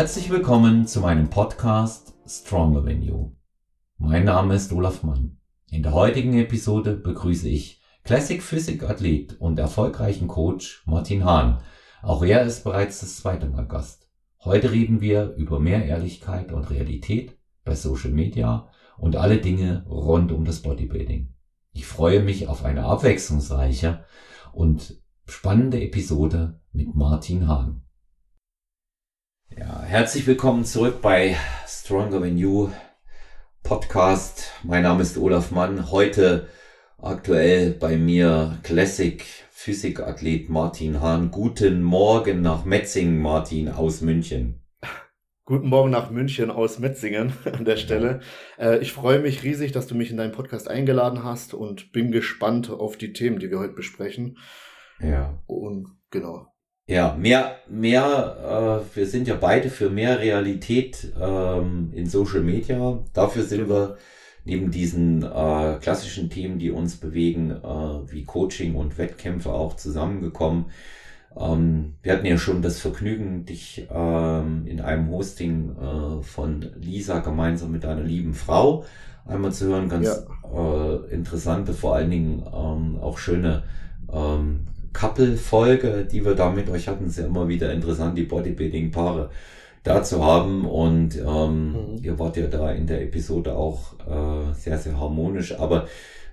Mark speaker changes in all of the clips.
Speaker 1: Herzlich willkommen zu meinem Podcast Stronger Than You. Mein Name ist Olaf Mann. In der heutigen Episode begrüße ich Classic Physik Athlet und erfolgreichen Coach Martin Hahn. Auch er ist bereits das zweite Mal Gast. Heute reden wir über mehr Ehrlichkeit und Realität bei Social Media und alle Dinge rund um das Bodybuilding. Ich freue mich auf eine abwechslungsreiche und spannende Episode mit Martin Hahn. Ja, herzlich willkommen zurück bei Stronger Than You Podcast. Mein Name ist Olaf Mann. Heute aktuell bei mir Classic Physikathlet Martin Hahn. Guten Morgen nach Metzingen, Martin aus München.
Speaker 2: Guten Morgen nach München aus Metzingen an der Stelle. Äh, ich freue mich riesig, dass du mich in deinen Podcast eingeladen hast und bin gespannt auf die Themen, die wir heute besprechen.
Speaker 1: Ja.
Speaker 2: Und genau.
Speaker 1: Ja, mehr, mehr, äh, wir sind ja beide für mehr Realität ähm, in Social Media. Dafür sind
Speaker 2: Genau.
Speaker 1: wir neben diesen äh, klassischen Themen, die uns bewegen, äh, wie Coaching und Wettkämpfe auch zusammengekommen. Ähm, wir hatten ja schon das Vergnügen, dich ähm, in einem Hosting äh, von Lisa gemeinsam mit deiner lieben Frau einmal zu hören. Ganz äh, interessante, vor allen Dingen ähm, auch schöne ähm, Couple-Folge, die wir da mit euch hatten. Ist ja immer wieder interessant, die Bodybuilding-Paare da zu haben. Und ähm,
Speaker 2: Mhm.
Speaker 1: ihr wart ja da in der Episode auch äh, sehr, sehr harmonisch. Aber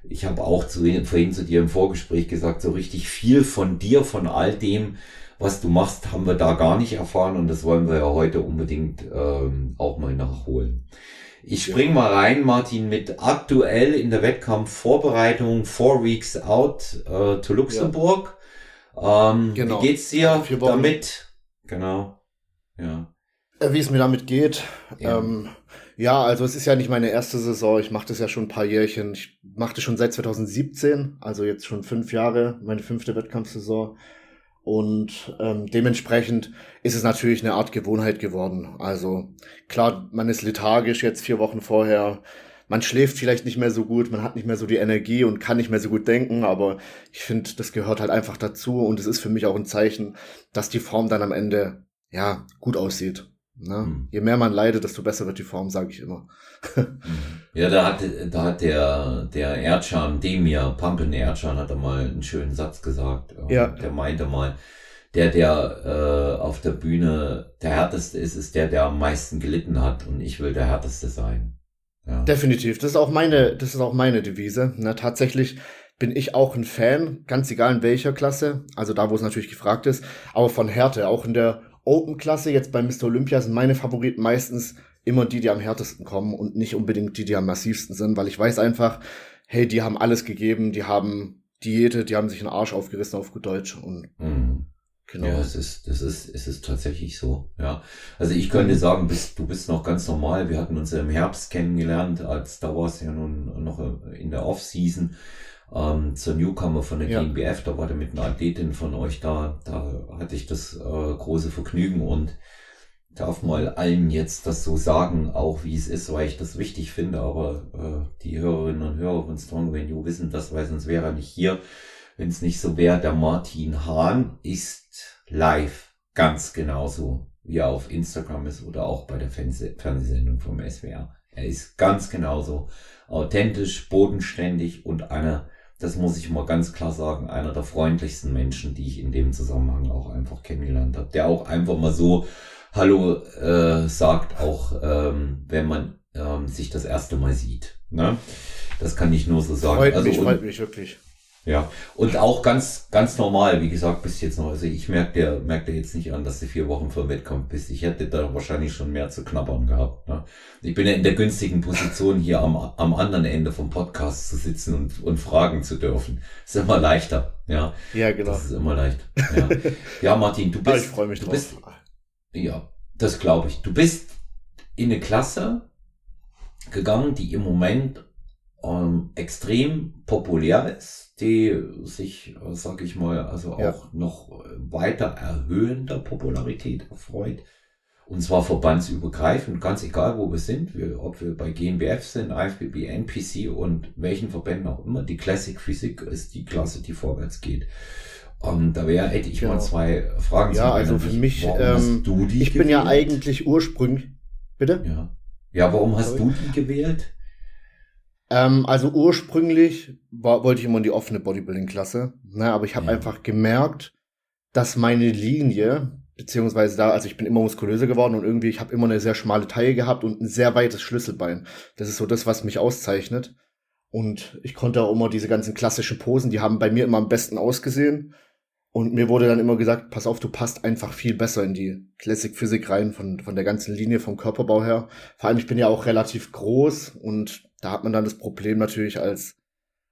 Speaker 1: ich habe auch zu, vorhin zu dir im Vorgespräch gesagt, so richtig viel von dir, von all dem, was du machst, haben wir da gar nicht erfahren. Und das wollen wir ja heute unbedingt ähm, auch mal nachholen. Ich spring mal rein, Martin, mit aktuell in der Wettkampfvorbereitung, four weeks out äh, to Luxemburg. Ähm,
Speaker 2: Genau.
Speaker 1: Wie geht's dir damit? Genau. Ja.
Speaker 2: Äh, Wie es mir damit geht.
Speaker 1: Ja.
Speaker 2: Ja. Ähm, ja, also es ist ja nicht meine erste Saison. Ich mache das ja schon ein paar Jährchen. Ich mache das schon seit 2017, also jetzt schon fünf Jahre, meine fünfte Wettkampfsaison. Und ähm, dementsprechend ist es natürlich eine Art Gewohnheit geworden. Also klar, man ist lethargisch jetzt vier Wochen vorher. Man schläft vielleicht nicht mehr so gut, man hat nicht mehr so die Energie und kann nicht mehr so gut denken, aber ich finde, das gehört halt einfach dazu und es ist für mich auch ein Zeichen, dass die Form dann am Ende ja gut aussieht. Ne?
Speaker 1: Mhm.
Speaker 2: Je mehr man leidet, desto besser wird die Form, sage ich immer.
Speaker 1: Ja, da hat, da hat der, der Erdschan, Demir, Pumpen Erdschan, hat er mal einen schönen Satz gesagt. Ähm,
Speaker 2: Ja.
Speaker 1: Der meinte mal, der, der äh, auf der Bühne der härteste ist, ist der, der am meisten gelitten hat. Und ich will der härteste sein. Ja.
Speaker 2: Definitiv. Das ist auch meine, das ist auch meine Devise. Ne? Tatsächlich bin ich auch ein Fan, ganz egal in welcher Klasse, also da, wo es natürlich gefragt ist, aber von Härte. Auch in der Open-Klasse, jetzt bei Mr. Olympia, sind meine Favoriten meistens immer die, die am härtesten kommen und nicht unbedingt die, die am massivsten sind, weil ich weiß einfach, hey, die haben alles gegeben, die haben Diäte, die haben sich einen Arsch aufgerissen auf gut Deutsch und
Speaker 1: Mhm.
Speaker 2: Genau.
Speaker 1: Ja, es ist, das ist, es ist tatsächlich so, ja. Also ich könnte sagen, bist, du bist noch ganz normal. Wir hatten uns ja im Herbst kennengelernt, als da war es ja nun noch in der Off-Season, ähm, zur Newcomer von der
Speaker 2: Ja.
Speaker 1: GmbF, da war der mit einer Athletin von euch da, da hatte ich das äh, große Vergnügen und darf mal allen jetzt das so sagen, auch wie es ist, weil ich das wichtig finde, aber äh, die Hörerinnen und Hörer von Strong You wissen das, weil sonst wäre er nicht hier. Wenn es nicht so wäre, der Martin Hahn ist live ganz genauso, wie er auf Instagram ist oder auch bei der Fernseh Fernsehsendung vom SWR. Er ist ganz genauso authentisch, bodenständig und einer, das muss ich mal ganz klar sagen, einer der freundlichsten Menschen, die ich in dem Zusammenhang auch einfach kennengelernt habe, der auch einfach mal so Hallo äh, sagt, auch ähm, wenn man ähm, sich das erste Mal sieht. Ne? Das kann ich nur so sagen.
Speaker 2: freut
Speaker 1: also
Speaker 2: mich, freut mich wirklich.
Speaker 1: Ja, und auch ganz, ganz normal, wie gesagt, bist jetzt noch, also ich merke dir, merk dir jetzt nicht an, dass du vier Wochen vor dem Wettkampf bist. Ich hätte da wahrscheinlich schon mehr zu knabbern gehabt. Ne? Ich bin ja in der günstigen Position, hier am, am anderen Ende vom Podcast zu sitzen und, und fragen zu dürfen. Ist immer leichter, ja.
Speaker 2: Ja, genau.
Speaker 1: Das ist immer leicht. Ja, ja Martin, du
Speaker 2: Aber
Speaker 1: bist,
Speaker 2: ich freue mich
Speaker 1: du
Speaker 2: drauf.
Speaker 1: bist, ja, das glaube ich. Du bist in eine Klasse gegangen, die im Moment ähm, extrem populär ist, die sich, äh, sag ich mal, also auch
Speaker 2: Ja.
Speaker 1: noch weiter erhöhender Popularität erfreut. Und zwar verbandsübergreifend, ganz egal wo wir sind, wir, ob wir bei GNBF sind, IFBB, NPC und welchen Verbänden auch immer. Die Classic Physik ist die Klasse, die vorwärts geht. Und da wäre, hätte ich genau. mal zwei Fragen.
Speaker 2: Ja, also für mich, ähm, ich bin ja eigentlich ursprünglich, bitte?
Speaker 1: Ja. Ja, warum hast Sorry. du die gewählt?
Speaker 2: Ähm, also ursprünglich war, wollte ich immer in die offene Bodybuilding-Klasse, ne, aber ich habe ja. einfach gemerkt, dass meine Linie, beziehungsweise da, also ich bin immer muskulöser geworden und irgendwie, ich habe immer eine sehr schmale Taille gehabt und ein sehr weites Schlüsselbein. Das ist so das, was mich auszeichnet. Und ich konnte auch immer diese ganzen klassischen Posen, die haben bei mir immer am besten ausgesehen. Und mir wurde dann immer gesagt, pass auf, du passt einfach viel besser in die Classic Physik rein von, von der ganzen Linie vom Körperbau her. Vor allem, ich bin ja auch relativ groß und da hat man dann das Problem natürlich als,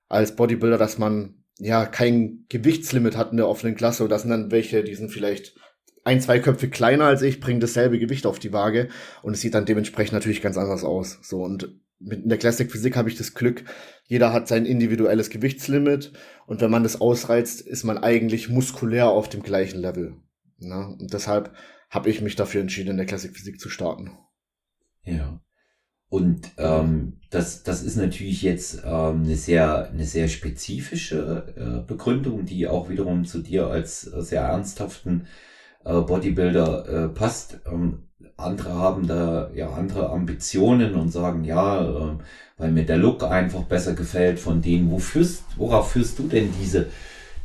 Speaker 2: als Bodybuilder, dass man ja kein Gewichtslimit hat in der offenen Klasse und das sind dann welche, die sind vielleicht ein, zwei Köpfe kleiner als ich, bringen dasselbe Gewicht auf die Waage und es sieht dann dementsprechend natürlich ganz anders aus. So und mit in der Classic Physik habe ich das Glück, jeder hat sein individuelles Gewichtslimit und wenn man das ausreizt, ist man eigentlich muskulär auf dem gleichen Level. Na? Und deshalb habe ich mich dafür entschieden, in der Classic Physik zu starten.
Speaker 1: Ja. Und ähm, das, das ist natürlich jetzt ähm, eine sehr, eine sehr spezifische äh, Begründung, die auch wiederum zu dir als äh, sehr ernsthaften äh, Bodybuilder äh, passt. Ähm, andere haben da ja andere Ambitionen und sagen, ja, äh, weil mir der Look einfach besser gefällt von denen. Wo führst, worauf führst du denn diese,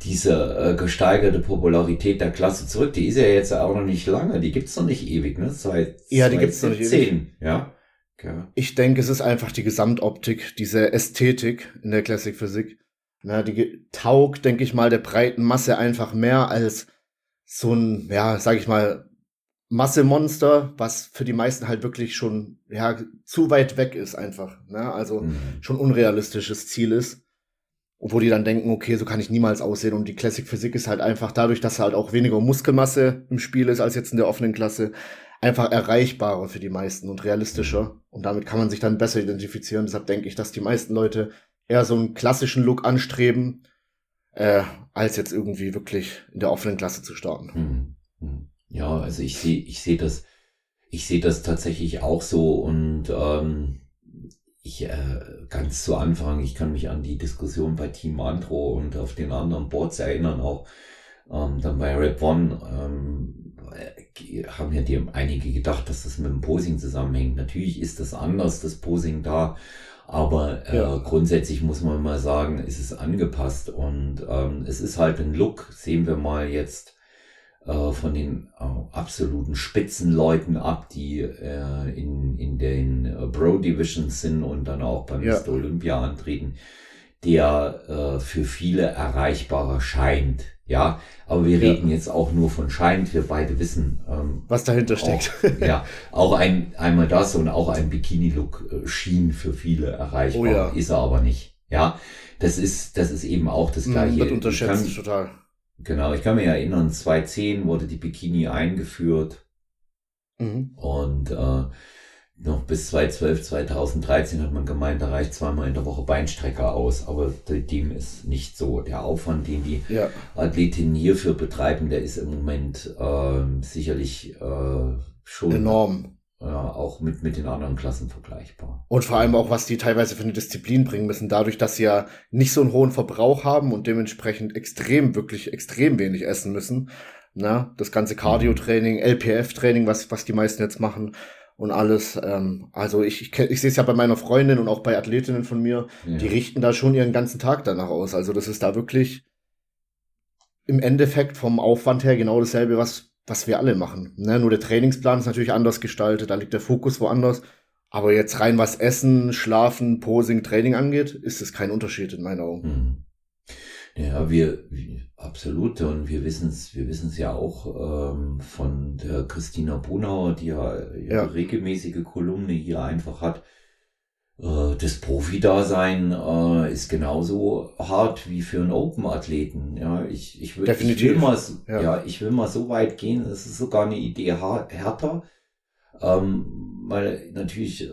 Speaker 1: diese äh, gesteigerte Popularität der Klasse zurück? Die ist ja jetzt auch noch nicht lange, die gibt's noch nicht ewig, ne?
Speaker 2: Seit ja, die gibt's noch nicht ewig.
Speaker 1: Ja.
Speaker 2: Ja. Ich denke, es ist einfach die Gesamtoptik, diese Ästhetik in der Classic Physik. Na, die taugt, denke ich mal, der breiten Masse einfach mehr als so ein, ja, sag ich mal, Massemonster, was für die meisten halt wirklich schon, ja, zu weit weg ist einfach. Ne? Also mhm. schon unrealistisches Ziel ist. Wo die dann denken, okay, so kann ich niemals aussehen. Und die Classic Physik ist halt einfach dadurch, dass halt auch weniger Muskelmasse im Spiel ist als jetzt in der offenen Klasse, einfach erreichbarer für die meisten und realistischer. Und damit kann man sich dann besser identifizieren. Deshalb denke ich, dass die meisten Leute eher so einen klassischen Look anstreben, äh, als jetzt irgendwie wirklich in der offenen Klasse zu starten.
Speaker 1: Hm, hm. Ja, also ich sehe, ich sehe das, ich sehe das tatsächlich auch so und ähm, ich äh, ganz zu Anfang, ich kann mich an die Diskussion bei Team Andro und auf den anderen Boards erinnern, auch ähm, dann bei Red One, ähm, äh, haben ja die einige gedacht, dass das mit dem Posing zusammenhängt. Natürlich ist das anders, das Posing da, aber äh, ja. grundsätzlich muss man mal sagen, ist es angepasst und ähm, es ist halt ein Look, sehen wir mal jetzt äh, von den äh, absoluten Spitzenleuten ab, die äh, in, in den äh, Pro Divisions sind und dann auch beim ja. Mr. Olympia antreten, der äh, für viele erreichbarer scheint. Ja, aber wir ja. reden jetzt auch nur von scheint. Wir beide wissen,
Speaker 2: ähm, was dahinter steckt.
Speaker 1: Auch, ja, auch ein einmal das und auch ein Bikini-Look äh, schien für viele erreichbar, oh ja. ist er aber nicht. Ja, das ist das ist eben auch das hm, gleiche.
Speaker 2: Wird unterschätzt kann, total.
Speaker 1: Genau, ich kann mich erinnern, 2010 wurde die Bikini eingeführt mhm. und äh, noch bis 2012, 2013 hat man gemeint, da reicht zweimal in der Woche Beinstrecker aus, aber dem ist nicht so. Der Aufwand, den die ja. Athletinnen hierfür betreiben, der ist im Moment äh, sicherlich äh, schon
Speaker 2: enorm.
Speaker 1: Ja, auch mit, mit den anderen Klassen vergleichbar.
Speaker 2: Und vor allem auch, was die teilweise für eine Disziplin bringen müssen, dadurch, dass sie ja nicht so einen hohen Verbrauch haben und dementsprechend extrem, wirklich extrem wenig essen müssen. Na, das ganze Cardio-Training, LPF-Training, was, was die meisten jetzt machen, und alles. Ähm, also ich, ich, ich sehe es ja bei meiner Freundin und auch bei Athletinnen von mir, ja. die richten da schon ihren ganzen Tag danach aus. Also das ist da wirklich im Endeffekt vom Aufwand her genau dasselbe, was, was wir alle machen. Ne? Nur der Trainingsplan ist natürlich anders gestaltet, da liegt der Fokus woanders. Aber jetzt rein was Essen, Schlafen, Posing, Training angeht, ist es kein Unterschied in meinen Augen.
Speaker 1: Mhm. Ja, wir, absolut, und wir wissen es, wir wissen es ja auch ähm, von der Christina Brunauer, die ja ja. regelmäßige Kolumne hier einfach hat. Äh, das Profi-Dasein äh, ist genauso hart wie für einen Open-Athleten. Ja, ich, ich, will, ich will mal, ja. ja. ich will mal so weit gehen. Es ist sogar eine Idee härter, ähm, weil natürlich äh,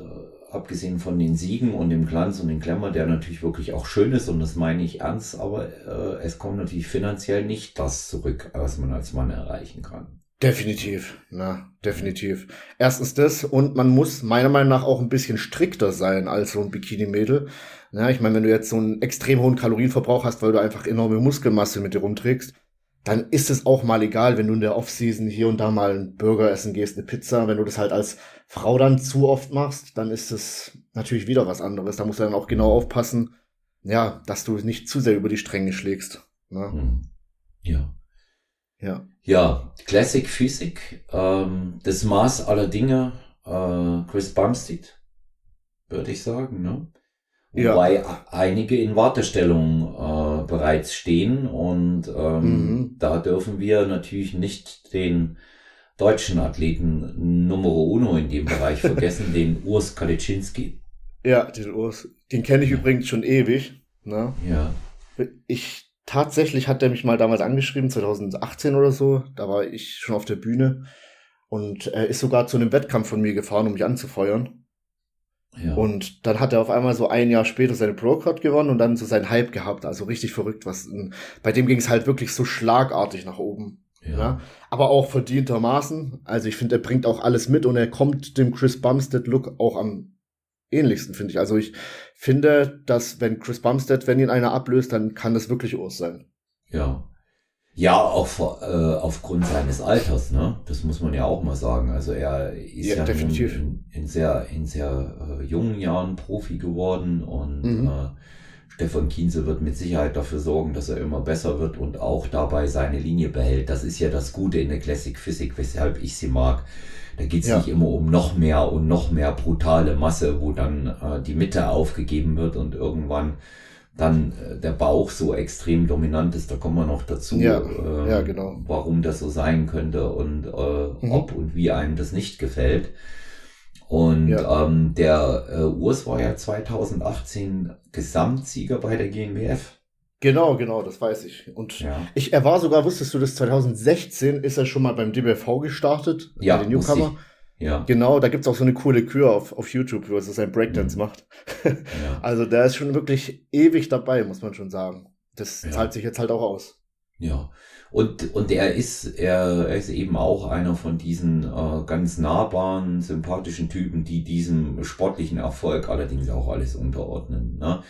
Speaker 1: abgesehen von den Siegen und dem Glanz und dem Glamour, der natürlich wirklich auch schön ist und das meine ich ernst, aber äh, es kommt natürlich finanziell nicht das zurück, was man als Mann erreichen kann.
Speaker 2: Definitiv, na, definitiv. Erstens das und man muss meiner Meinung nach auch ein bisschen strikter sein als so ein Bikini-Mädel. Ja, ich meine, wenn du jetzt so einen extrem hohen Kalorienverbrauch hast, weil du einfach enorme Muskelmasse mit dir rumträgst, dann ist es auch mal egal, wenn du in der Offseason hier und da mal einen Burger essen gehst, eine Pizza. Wenn du das halt als Frau dann zu oft machst, dann ist es natürlich wieder was anderes. Da musst du dann auch genau aufpassen, ja, dass du nicht zu sehr über die Stränge schlägst. Ne?
Speaker 1: Hm. Ja.
Speaker 2: Ja.
Speaker 1: Ja, Classic Physik, ähm, das Maß aller Dinge, äh, Chris Bumstead, würde ich sagen, ne?
Speaker 2: Ja.
Speaker 1: Wobei einige in Wartestellung äh, bereits stehen und ähm,
Speaker 2: Mhm.
Speaker 1: da dürfen wir natürlich nicht den deutschen Athleten Numero Uno in dem Bereich vergessen, den Urs Kaliczynski.
Speaker 2: Ja, den Urs, den kenne ich übrigens schon ewig. Ne?
Speaker 1: Ja,
Speaker 2: Ich tatsächlich hat er mich mal damals angeschrieben, 2018 oder so. Da war ich schon auf der Bühne und er ist sogar zu einem Wettkampf von mir gefahren, um mich anzufeuern.
Speaker 1: ja.
Speaker 2: Und dann hat er auf einmal so ein Jahr später seine Pro-Card gewonnen und dann so seinen Hype gehabt. Also richtig verrückt, was bei dem ging es halt wirklich so schlagartig nach oben.
Speaker 1: Ja.
Speaker 2: Ja. Aber auch verdientermaßen. Also ich finde, er bringt auch alles mit und er kommt dem Chris Bumstead-Look auch am ähnlichsten, finde ich. Also ich finde, dass wenn Chris Bumstead, wenn ihn einer ablöst, dann kann das wirklich Urs sein.
Speaker 1: Ja. Ja, auch vor, äh, aufgrund seines Alters, ne? Das muss man ja auch mal sagen. Also er ist
Speaker 2: Ja,
Speaker 1: ja,
Speaker 2: definitiv.
Speaker 1: in, in sehr, in sehr äh, jungen Jahren Profi geworden und
Speaker 2: Mhm.
Speaker 1: äh, Stefan Kienze wird mit Sicherheit dafür sorgen, dass er immer besser wird und auch dabei seine Linie behält. Das ist ja das Gute in der Classic Physik, weshalb ich sie mag. Da geht's
Speaker 2: Ja.
Speaker 1: nicht immer um noch mehr und noch mehr brutale Masse, wo dann äh, die Mitte aufgegeben wird und irgendwann dann äh, der Bauch so extrem dominant ist, da kommen wir noch dazu,
Speaker 2: Ja,
Speaker 1: ähm,
Speaker 2: ja, genau.
Speaker 1: warum das so sein könnte und äh,
Speaker 2: Mhm.
Speaker 1: ob und wie einem das nicht gefällt. Und
Speaker 2: Ja.
Speaker 1: ähm, der äh, Urs war ja 2018 Gesamtsieger bei der GmbF.
Speaker 2: Genau, genau, das weiß ich. Und
Speaker 1: Ja,
Speaker 2: ich, er war sogar, wusstest du das, 2016 ist er schon mal beim DBV gestartet,
Speaker 1: Ja,
Speaker 2: bei den Newcomer.
Speaker 1: ja,
Speaker 2: Genau, da gibt's auch so eine coole Kür auf, auf YouTube, wo er so sein Breakdance
Speaker 1: Mhm.
Speaker 2: macht.
Speaker 1: ja.
Speaker 2: Also der ist schon wirklich ewig dabei, muss man schon sagen. Das
Speaker 1: Ja.
Speaker 2: zahlt sich jetzt halt auch aus.
Speaker 1: Ja, und, und er ist, er, er ist eben auch einer von diesen äh, ganz nahbaren, sympathischen Typen, die diesem sportlichen Erfolg allerdings auch alles unterordnen. Ne?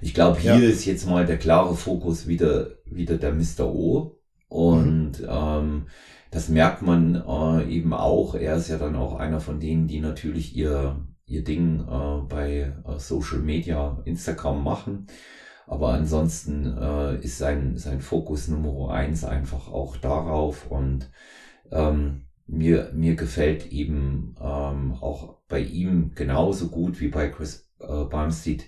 Speaker 1: Ich glaube, hier
Speaker 2: Ja.
Speaker 1: ist jetzt mal der klare Fokus wieder, wieder der Mr. O. Und ähm, das merkt man äh, eben auch. Er ist ja dann auch einer von denen, die natürlich ihr, ihr Ding äh, bei äh, Social Media, Instagram machen. Aber ansonsten äh, ist sein, sein Fokus Nummer eins einfach auch darauf und ähm, mir, mir gefällt eben ähm, auch bei ihm genauso gut wie bei Chris äh, Bumstead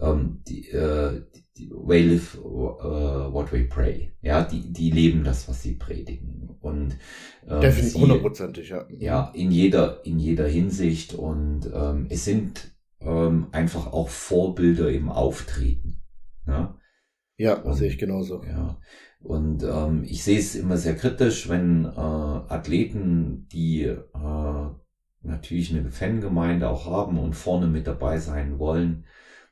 Speaker 1: ähm, die, äh, die, We live äh, what we pray. Ja, die, die leben das, was sie predigen. Und ähm,
Speaker 2: Definitiv, hundertprozentig, ja.
Speaker 1: ja, in jeder, in jeder Hinsicht und ähm, es sind ähm, einfach auch Vorbilder im Auftreten. Ja,
Speaker 2: Ja,
Speaker 1: Und-
Speaker 2: sehe ich genauso.
Speaker 1: ja. Und ähm, ich sehe es immer sehr kritisch, wenn äh, Athleten, die äh, natürlich eine Fangemeinde auch haben und vorne mit dabei sein wollen,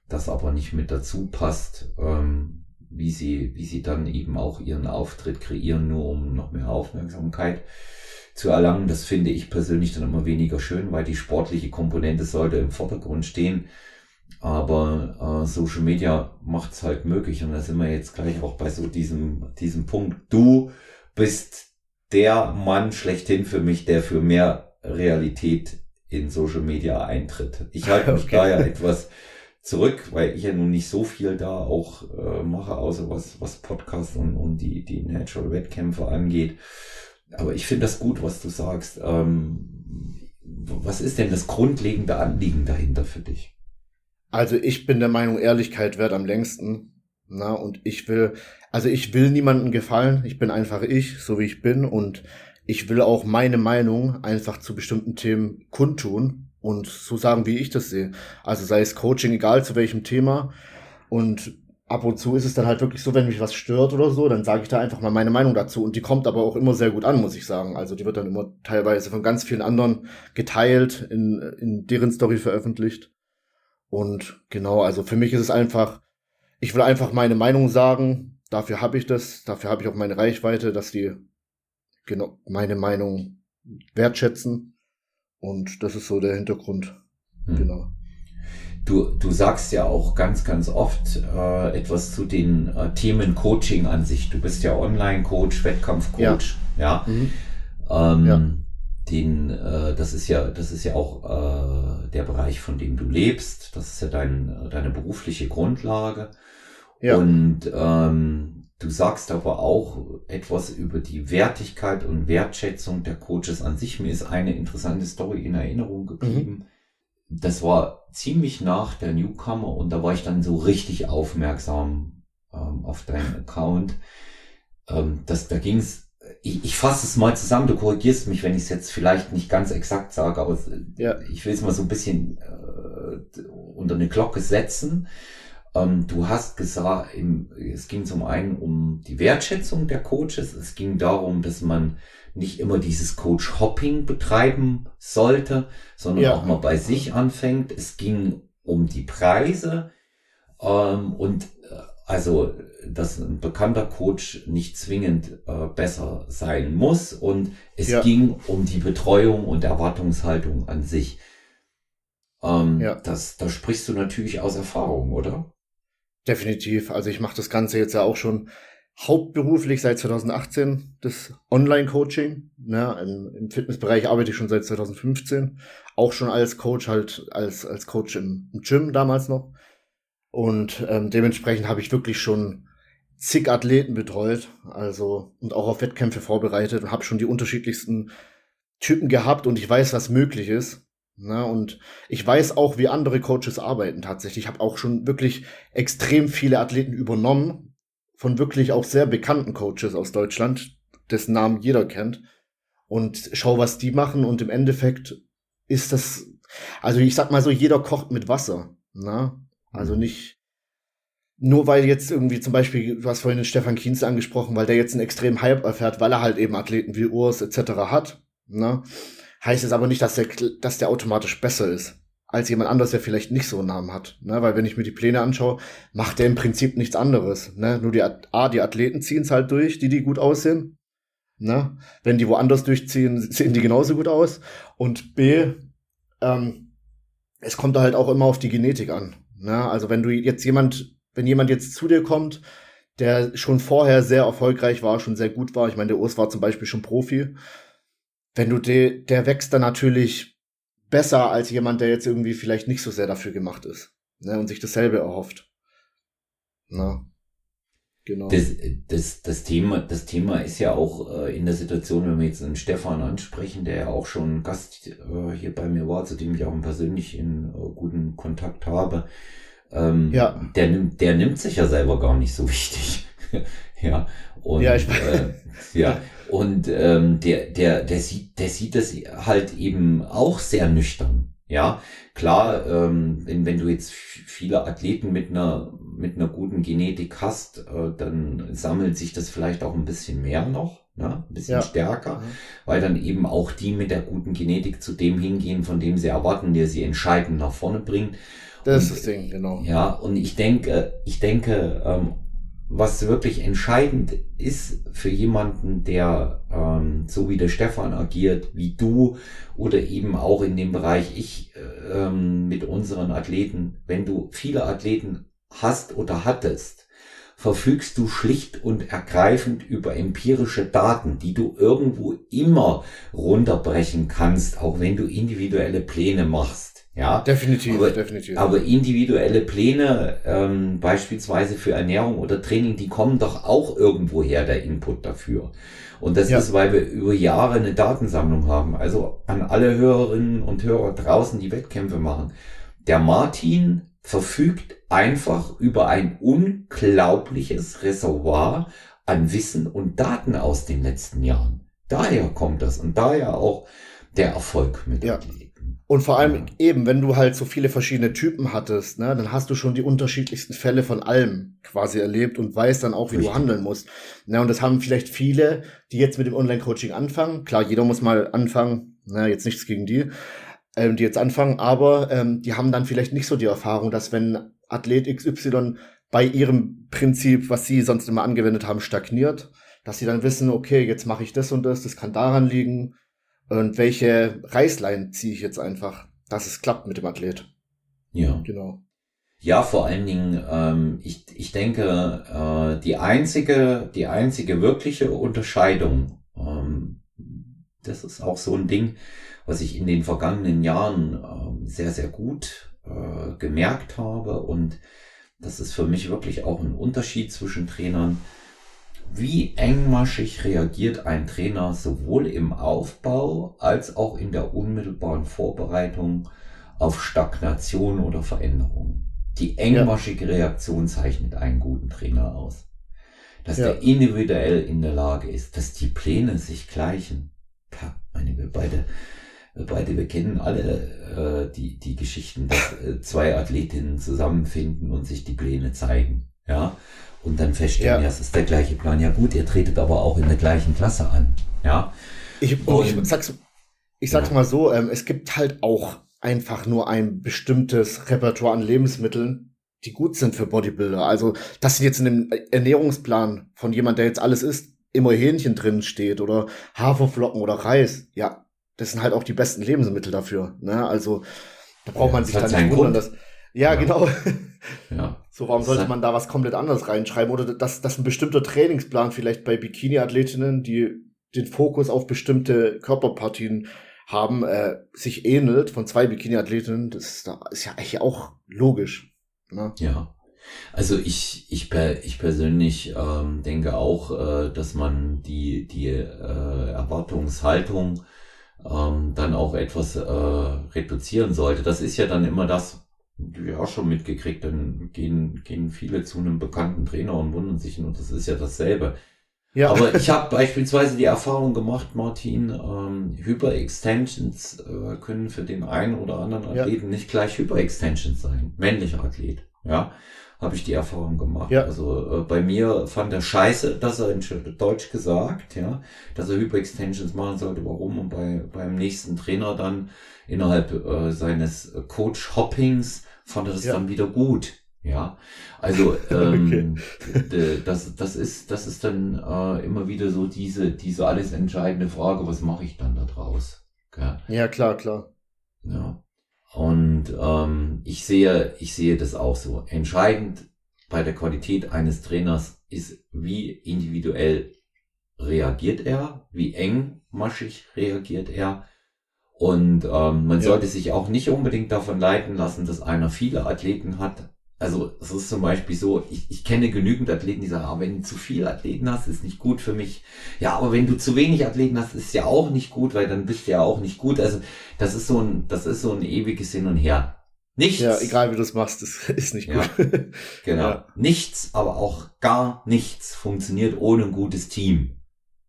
Speaker 1: das aber nicht mit dazu passt, ähm, wie sie, wie sie dann eben auch ihren Auftritt kreieren, nur um noch mehr Aufmerksamkeit zu erlangen. Das finde ich persönlich dann immer weniger schön, weil die sportliche Komponente sollte im Vordergrund stehen. Aber äh, Social Media macht es halt möglich. Und da sind wir jetzt gleich auch bei so diesem, diesem Punkt. Du bist der Mann schlechthin für mich, der für mehr Realität in Social Media eintritt. Ich halte mich
Speaker 2: Okay.
Speaker 1: da ja etwas zurück, weil ich ja nun nicht so viel da auch äh, mache, außer was, was Podcast und, und die, die Natural Wettkämpfe angeht. Aber ich finde das gut, was du sagst. Ähm, was ist denn das grundlegende Anliegen dahinter für dich?
Speaker 2: Also ich bin der Meinung, Ehrlichkeit währt am längsten. Na, und ich will, also ich will niemandem gefallen. Ich bin einfach ich, so wie ich bin. Und ich will auch meine Meinung einfach zu bestimmten Themen kundtun und so sagen, wie ich das sehe. Also sei es Coaching, egal zu welchem Thema. Und ab und zu ist es dann halt wirklich so, wenn mich was stört oder so, dann sage ich da einfach mal meine Meinung dazu. Und die kommt aber auch immer sehr gut an, muss ich sagen. Also die wird dann immer teilweise von ganz vielen anderen geteilt, in, in deren Story veröffentlicht. Und genau, also für mich ist es einfach, ich will einfach meine Meinung sagen. Dafür habe ich das, dafür habe ich auch meine Reichweite, dass die genau meine Meinung wertschätzen. Und das ist so der Hintergrund.
Speaker 1: Hm.
Speaker 2: Genau.
Speaker 1: Du, du sagst ja auch ganz, ganz oft äh, etwas zu den äh, Themen Coaching an sich. Du bist ja Online-Coach, Wettkampf-Coach, ja. ja. Mhm. Ähm, ja. Den, äh, das ist ja, das ist ja auch äh, der Bereich, von dem du lebst. Das ist ja dein, deine berufliche Grundlage. Ja. Und ähm, du sagst aber auch etwas über die Wertigkeit und Wertschätzung der Coaches an sich. Mir ist eine interessante Story in Erinnerung geblieben. Mhm das war ziemlich nach der Newcomer und da war ich dann so richtig aufmerksam ähm, auf deinen Account. Ähm, das, da ging es, ich, ich fasse es mal zusammen, du korrigierst mich, wenn ich es jetzt vielleicht nicht ganz exakt sage, aber ja. ich will es mal so ein bisschen äh, unter eine Glocke setzen. Ähm, du hast gesagt, im, es ging zum einen um die Wertschätzung der Coaches, es ging darum, dass man nicht immer dieses Coach-Hopping betreiben sollte, sondern ja. auch mal bei sich anfängt. Es ging um die Preise ähm, und äh, also, dass ein bekannter Coach nicht zwingend äh, besser sein muss und es ja. ging um die Betreuung und Erwartungshaltung an sich. Ähm, ja. das, da sprichst du natürlich aus Erfahrung, oder?
Speaker 2: Definitiv. Also ich mache das Ganze jetzt ja auch schon hauptberuflich seit 2018 das Online-Coaching. Ne, im, Im Fitnessbereich arbeite ich schon seit 2015. Auch schon als Coach, halt als, als Coach im, im Gym damals noch. Und ähm, dementsprechend habe ich wirklich schon zig Athleten betreut, also und auch auf Wettkämpfe vorbereitet und habe schon die unterschiedlichsten Typen gehabt und ich weiß, was möglich ist. Ne, und ich weiß auch, wie andere Coaches arbeiten tatsächlich. Ich habe auch schon wirklich extrem viele Athleten übernommen, von wirklich auch sehr bekannten Coaches aus Deutschland, dessen Namen jeder kennt. Und schau, was die machen. Und im Endeffekt ist das, also ich sag mal so, jeder kocht mit Wasser. Ne? Also mhm. nicht, nur weil jetzt irgendwie zum Beispiel, du hast vorhin den Stefan Kienz angesprochen, weil der jetzt einen extremen Hype erfährt, weil er halt eben Athleten wie Urs etc. hat, ne? heißt es aber nicht, dass der, dass der automatisch besser ist als jemand anderes, der vielleicht nicht so einen Namen hat. Ne? Weil wenn ich mir die Pläne anschaue, macht der im Prinzip nichts anderes. Ne? Nur die A, die Athleten ziehen es halt durch, die, die gut aussehen. Ne? Wenn die woanders durchziehen, sehen die genauso gut aus. Und B, ähm, es kommt da halt auch immer auf die Genetik an. Ne? Also wenn du jetzt jemand, wenn jemand jetzt zu dir kommt, der schon vorher sehr erfolgreich war, schon sehr gut war, ich meine, der Urs war zum Beispiel schon Profi, wenn du de, der wächst dann natürlich besser als jemand, der jetzt irgendwie vielleicht nicht so sehr dafür gemacht ist ne, und sich dasselbe erhofft. Na,
Speaker 1: genau. Das, das, das, Thema, das Thema ist ja auch äh, in der Situation, wenn wir jetzt einen Stefan ansprechen, der ja auch schon Gast äh, hier bei mir war, zu dem ich auch persönlich in äh, guten Kontakt habe. Ähm, ja. der, nimmt, der nimmt sich ja selber gar nicht so wichtig. ja. Und, ja, ich, äh, ja. Und ähm, der, der, der sieht, der sieht das halt eben auch sehr nüchtern. Ja, klar, ähm, wenn, wenn du jetzt viele Athleten mit einer, mit einer guten Genetik hast, äh, dann sammelt sich das vielleicht auch ein bisschen mehr noch, ne? ein bisschen ja. stärker, mhm. weil dann eben auch die mit der guten Genetik zu dem hingehen, von dem sie erwarten, der sie entscheidend nach vorne bringt.
Speaker 2: Das und, ist das Ding, genau.
Speaker 1: Ja, und ich denke, ich denke, ähm, was wirklich entscheidend ist für jemanden, der ähm, so wie der Stefan agiert, wie du oder eben auch in dem Bereich ich ähm, mit unseren Athleten, wenn du viele Athleten hast oder hattest, verfügst du schlicht und ergreifend über empirische Daten, die du irgendwo immer runterbrechen kannst, auch wenn du individuelle Pläne machst. Ja,
Speaker 2: definitiv,
Speaker 1: aber,
Speaker 2: definitiv.
Speaker 1: Aber individuelle Pläne, ähm, beispielsweise für Ernährung oder Training, die kommen doch auch irgendwo her, der Input dafür. Und das ja. ist, weil wir über Jahre eine Datensammlung haben. Also an alle Hörerinnen und Hörer draußen, die Wettkämpfe machen. Der Martin verfügt einfach über ein unglaubliches Reservoir an Wissen und Daten aus den letzten Jahren. Daher kommt das und daher auch der Erfolg mit.
Speaker 2: Ja. Und vor allem eben, wenn du halt so viele verschiedene Typen hattest, ne, dann hast du schon die unterschiedlichsten Fälle von allem quasi erlebt und weißt dann auch, wie Richtig. du handeln musst. Ne, und das haben vielleicht viele, die jetzt mit dem Online-Coaching anfangen. Klar, jeder muss mal anfangen, ne, jetzt nichts gegen die, ähm, die jetzt anfangen, aber ähm, die haben dann vielleicht nicht so die Erfahrung, dass wenn Athlet XY bei ihrem Prinzip, was sie sonst immer angewendet haben, stagniert, dass sie dann wissen, okay, jetzt mache ich das und das, das kann daran liegen, und welche Reißlein ziehe ich jetzt einfach, dass es klappt mit dem Athlet?
Speaker 1: Ja.
Speaker 2: Genau.
Speaker 1: Ja, vor allen Dingen, ähm, ich, ich denke, äh, die einzige, die einzige wirkliche Unterscheidung, das ist auch so ein Ding, was ich in den vergangenen Jahren äh, sehr, sehr gut äh, gemerkt habe und das ist für mich wirklich auch ein Unterschied zwischen Trainern. Wie engmaschig reagiert ein Trainer sowohl im Aufbau als auch in der unmittelbaren Vorbereitung auf Stagnation oder Veränderung? Die engmaschige Reaktion zeichnet einen guten Trainer aus. Dass ja. der individuell in der Lage ist, dass die Pläne sich gleichen. Ja, meine, wir beide, wir beide, wir kennen alle äh, die, die Geschichten, dass äh, zwei Athletinnen zusammenfinden und sich die Pläne zeigen. Ja. Und dann feststellen, ja. ja, es ist der gleiche Plan. Ja gut, ihr tretet aber auch in der gleichen Klasse an. Ja.
Speaker 2: Ich, und, ich sag's, ich sag's ja. mal so, ähm, es gibt halt auch einfach nur ein bestimmtes Repertoire an Lebensmitteln, die gut sind für Bodybuilder. Also, dass jetzt in dem Ernährungsplan von jemand, der jetzt alles isst, immer Hähnchen drin steht oder Haferflocken oder Reis, ja, das sind halt auch die besten Lebensmittel dafür. Ne? Also, da braucht ja, man sich dann nicht wundern, dass. Ja, ja, genau. Ja. So, warum sollte man da was komplett anderes reinschreiben? Oder dass, dass ein bestimmter Trainingsplan vielleicht bei Bikini-Athletinnen, die den Fokus auf bestimmte Körperpartien haben, äh, sich ähnelt von zwei Bikini-Athletinnen, das ist, ist ja eigentlich auch logisch.
Speaker 1: Ne? Ja. Also ich, ich, ich persönlich ähm, denke auch, äh, dass man die, die äh, Erwartungshaltung ähm, dann auch etwas äh, reduzieren sollte. Das ist ja dann immer das, du ja auch schon mitgekriegt, dann gehen, gehen viele zu einem bekannten Trainer und wundern sich, und das ist ja dasselbe. Ja. Aber ich habe beispielsweise die Erfahrung gemacht, Martin, ähm, Hyperextensions äh, können für den einen oder anderen Athleten ja. nicht gleich Hyperextensions sein. Männlicher Athlet, ja, habe ich die Erfahrung gemacht. Ja. Also äh, bei mir fand er scheiße, dass er in Deutsch gesagt, ja, dass er Hyperextensions machen sollte. Warum? Und bei beim nächsten Trainer dann innerhalb äh, seines Coach-Hoppings fand er das ja. dann wieder gut. Ja, also ähm, okay. das, das ist das ist dann äh, immer wieder so diese diese alles entscheidende Frage, was mache ich dann da draus?
Speaker 2: Okay? Ja klar klar.
Speaker 1: Ja und ähm, ich sehe ich sehe das auch so. Entscheidend bei der Qualität eines Trainers ist, wie individuell reagiert er, wie engmaschig reagiert er. Und ähm, man ja. sollte sich auch nicht unbedingt davon leiten lassen, dass einer viele Athleten hat, also es ist zum Beispiel so, ich, ich kenne genügend Athleten, die sagen, ah, wenn du zu viele Athleten hast, ist nicht gut für mich. Ja, aber wenn du zu wenig Athleten hast, ist ja auch nicht gut, weil dann bist du ja auch nicht gut. Also das ist so ein, das ist so ein ewiges Hin und Her.
Speaker 2: Nichts. Ja, egal wie du es machst, das ist nicht gut.
Speaker 1: Ja, genau. Ja. Nichts, aber auch gar nichts funktioniert ohne ein gutes Team.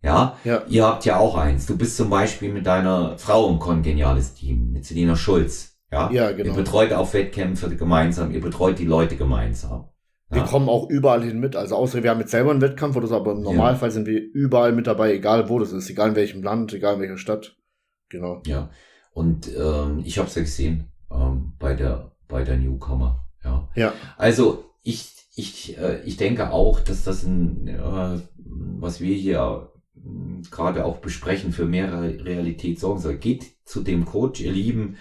Speaker 1: Ja? ja, ihr habt ja auch eins. Du bist zum Beispiel mit deiner Frau ein kongeniales Team, mit Selina Schulz. Ja, ja genau. Ihr betreut auch Wettkämpfe gemeinsam, ihr betreut die Leute gemeinsam.
Speaker 2: Ja. Wir kommen auch überall hin mit. Also außer wir haben jetzt selber einen Wettkampf oder so, aber im Normalfall ja. sind wir überall mit dabei, egal wo das ist, egal in welchem Land, egal in welcher Stadt. Genau.
Speaker 1: Ja. Und ähm, ich habe es ja gesehen ähm, bei der bei der Newcomer. Ja. ja. Also ich ich äh, ich denke auch, dass das ein äh, was wir hier äh, gerade auch besprechen für mehr Realität sorgen soll. Geht zu dem Coach, ihr Lieben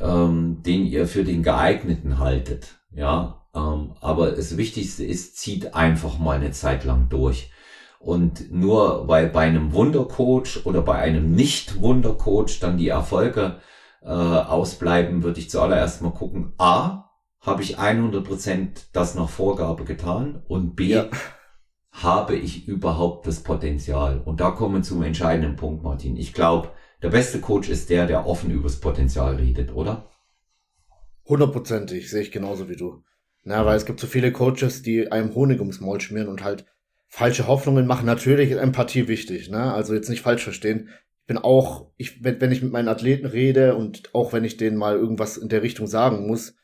Speaker 1: ähm, den ihr für den geeigneten haltet. Ja, ähm, aber das Wichtigste ist, zieht einfach mal eine Zeit lang durch. Und nur weil bei einem Wundercoach oder bei einem Nicht-Wundercoach dann die Erfolge äh, ausbleiben, würde ich zuallererst mal gucken, a, habe ich 100% das nach Vorgabe getan und b, ja. habe ich überhaupt das Potenzial? Und da kommen wir zum entscheidenden Punkt, Martin. Ich glaube, der beste Coach ist der, der offen übers Potenzial redet, oder?
Speaker 2: Hundertprozentig, sehe ich genauso wie du. Na, weil es gibt so viele Coaches, die einem Honig ums Maul schmieren und halt falsche Hoffnungen machen. Natürlich ist Empathie wichtig, ne? Also jetzt nicht falsch verstehen. Ich bin auch, ich, wenn, wenn ich mit meinen Athleten rede und auch wenn ich denen mal irgendwas in der Richtung sagen muss,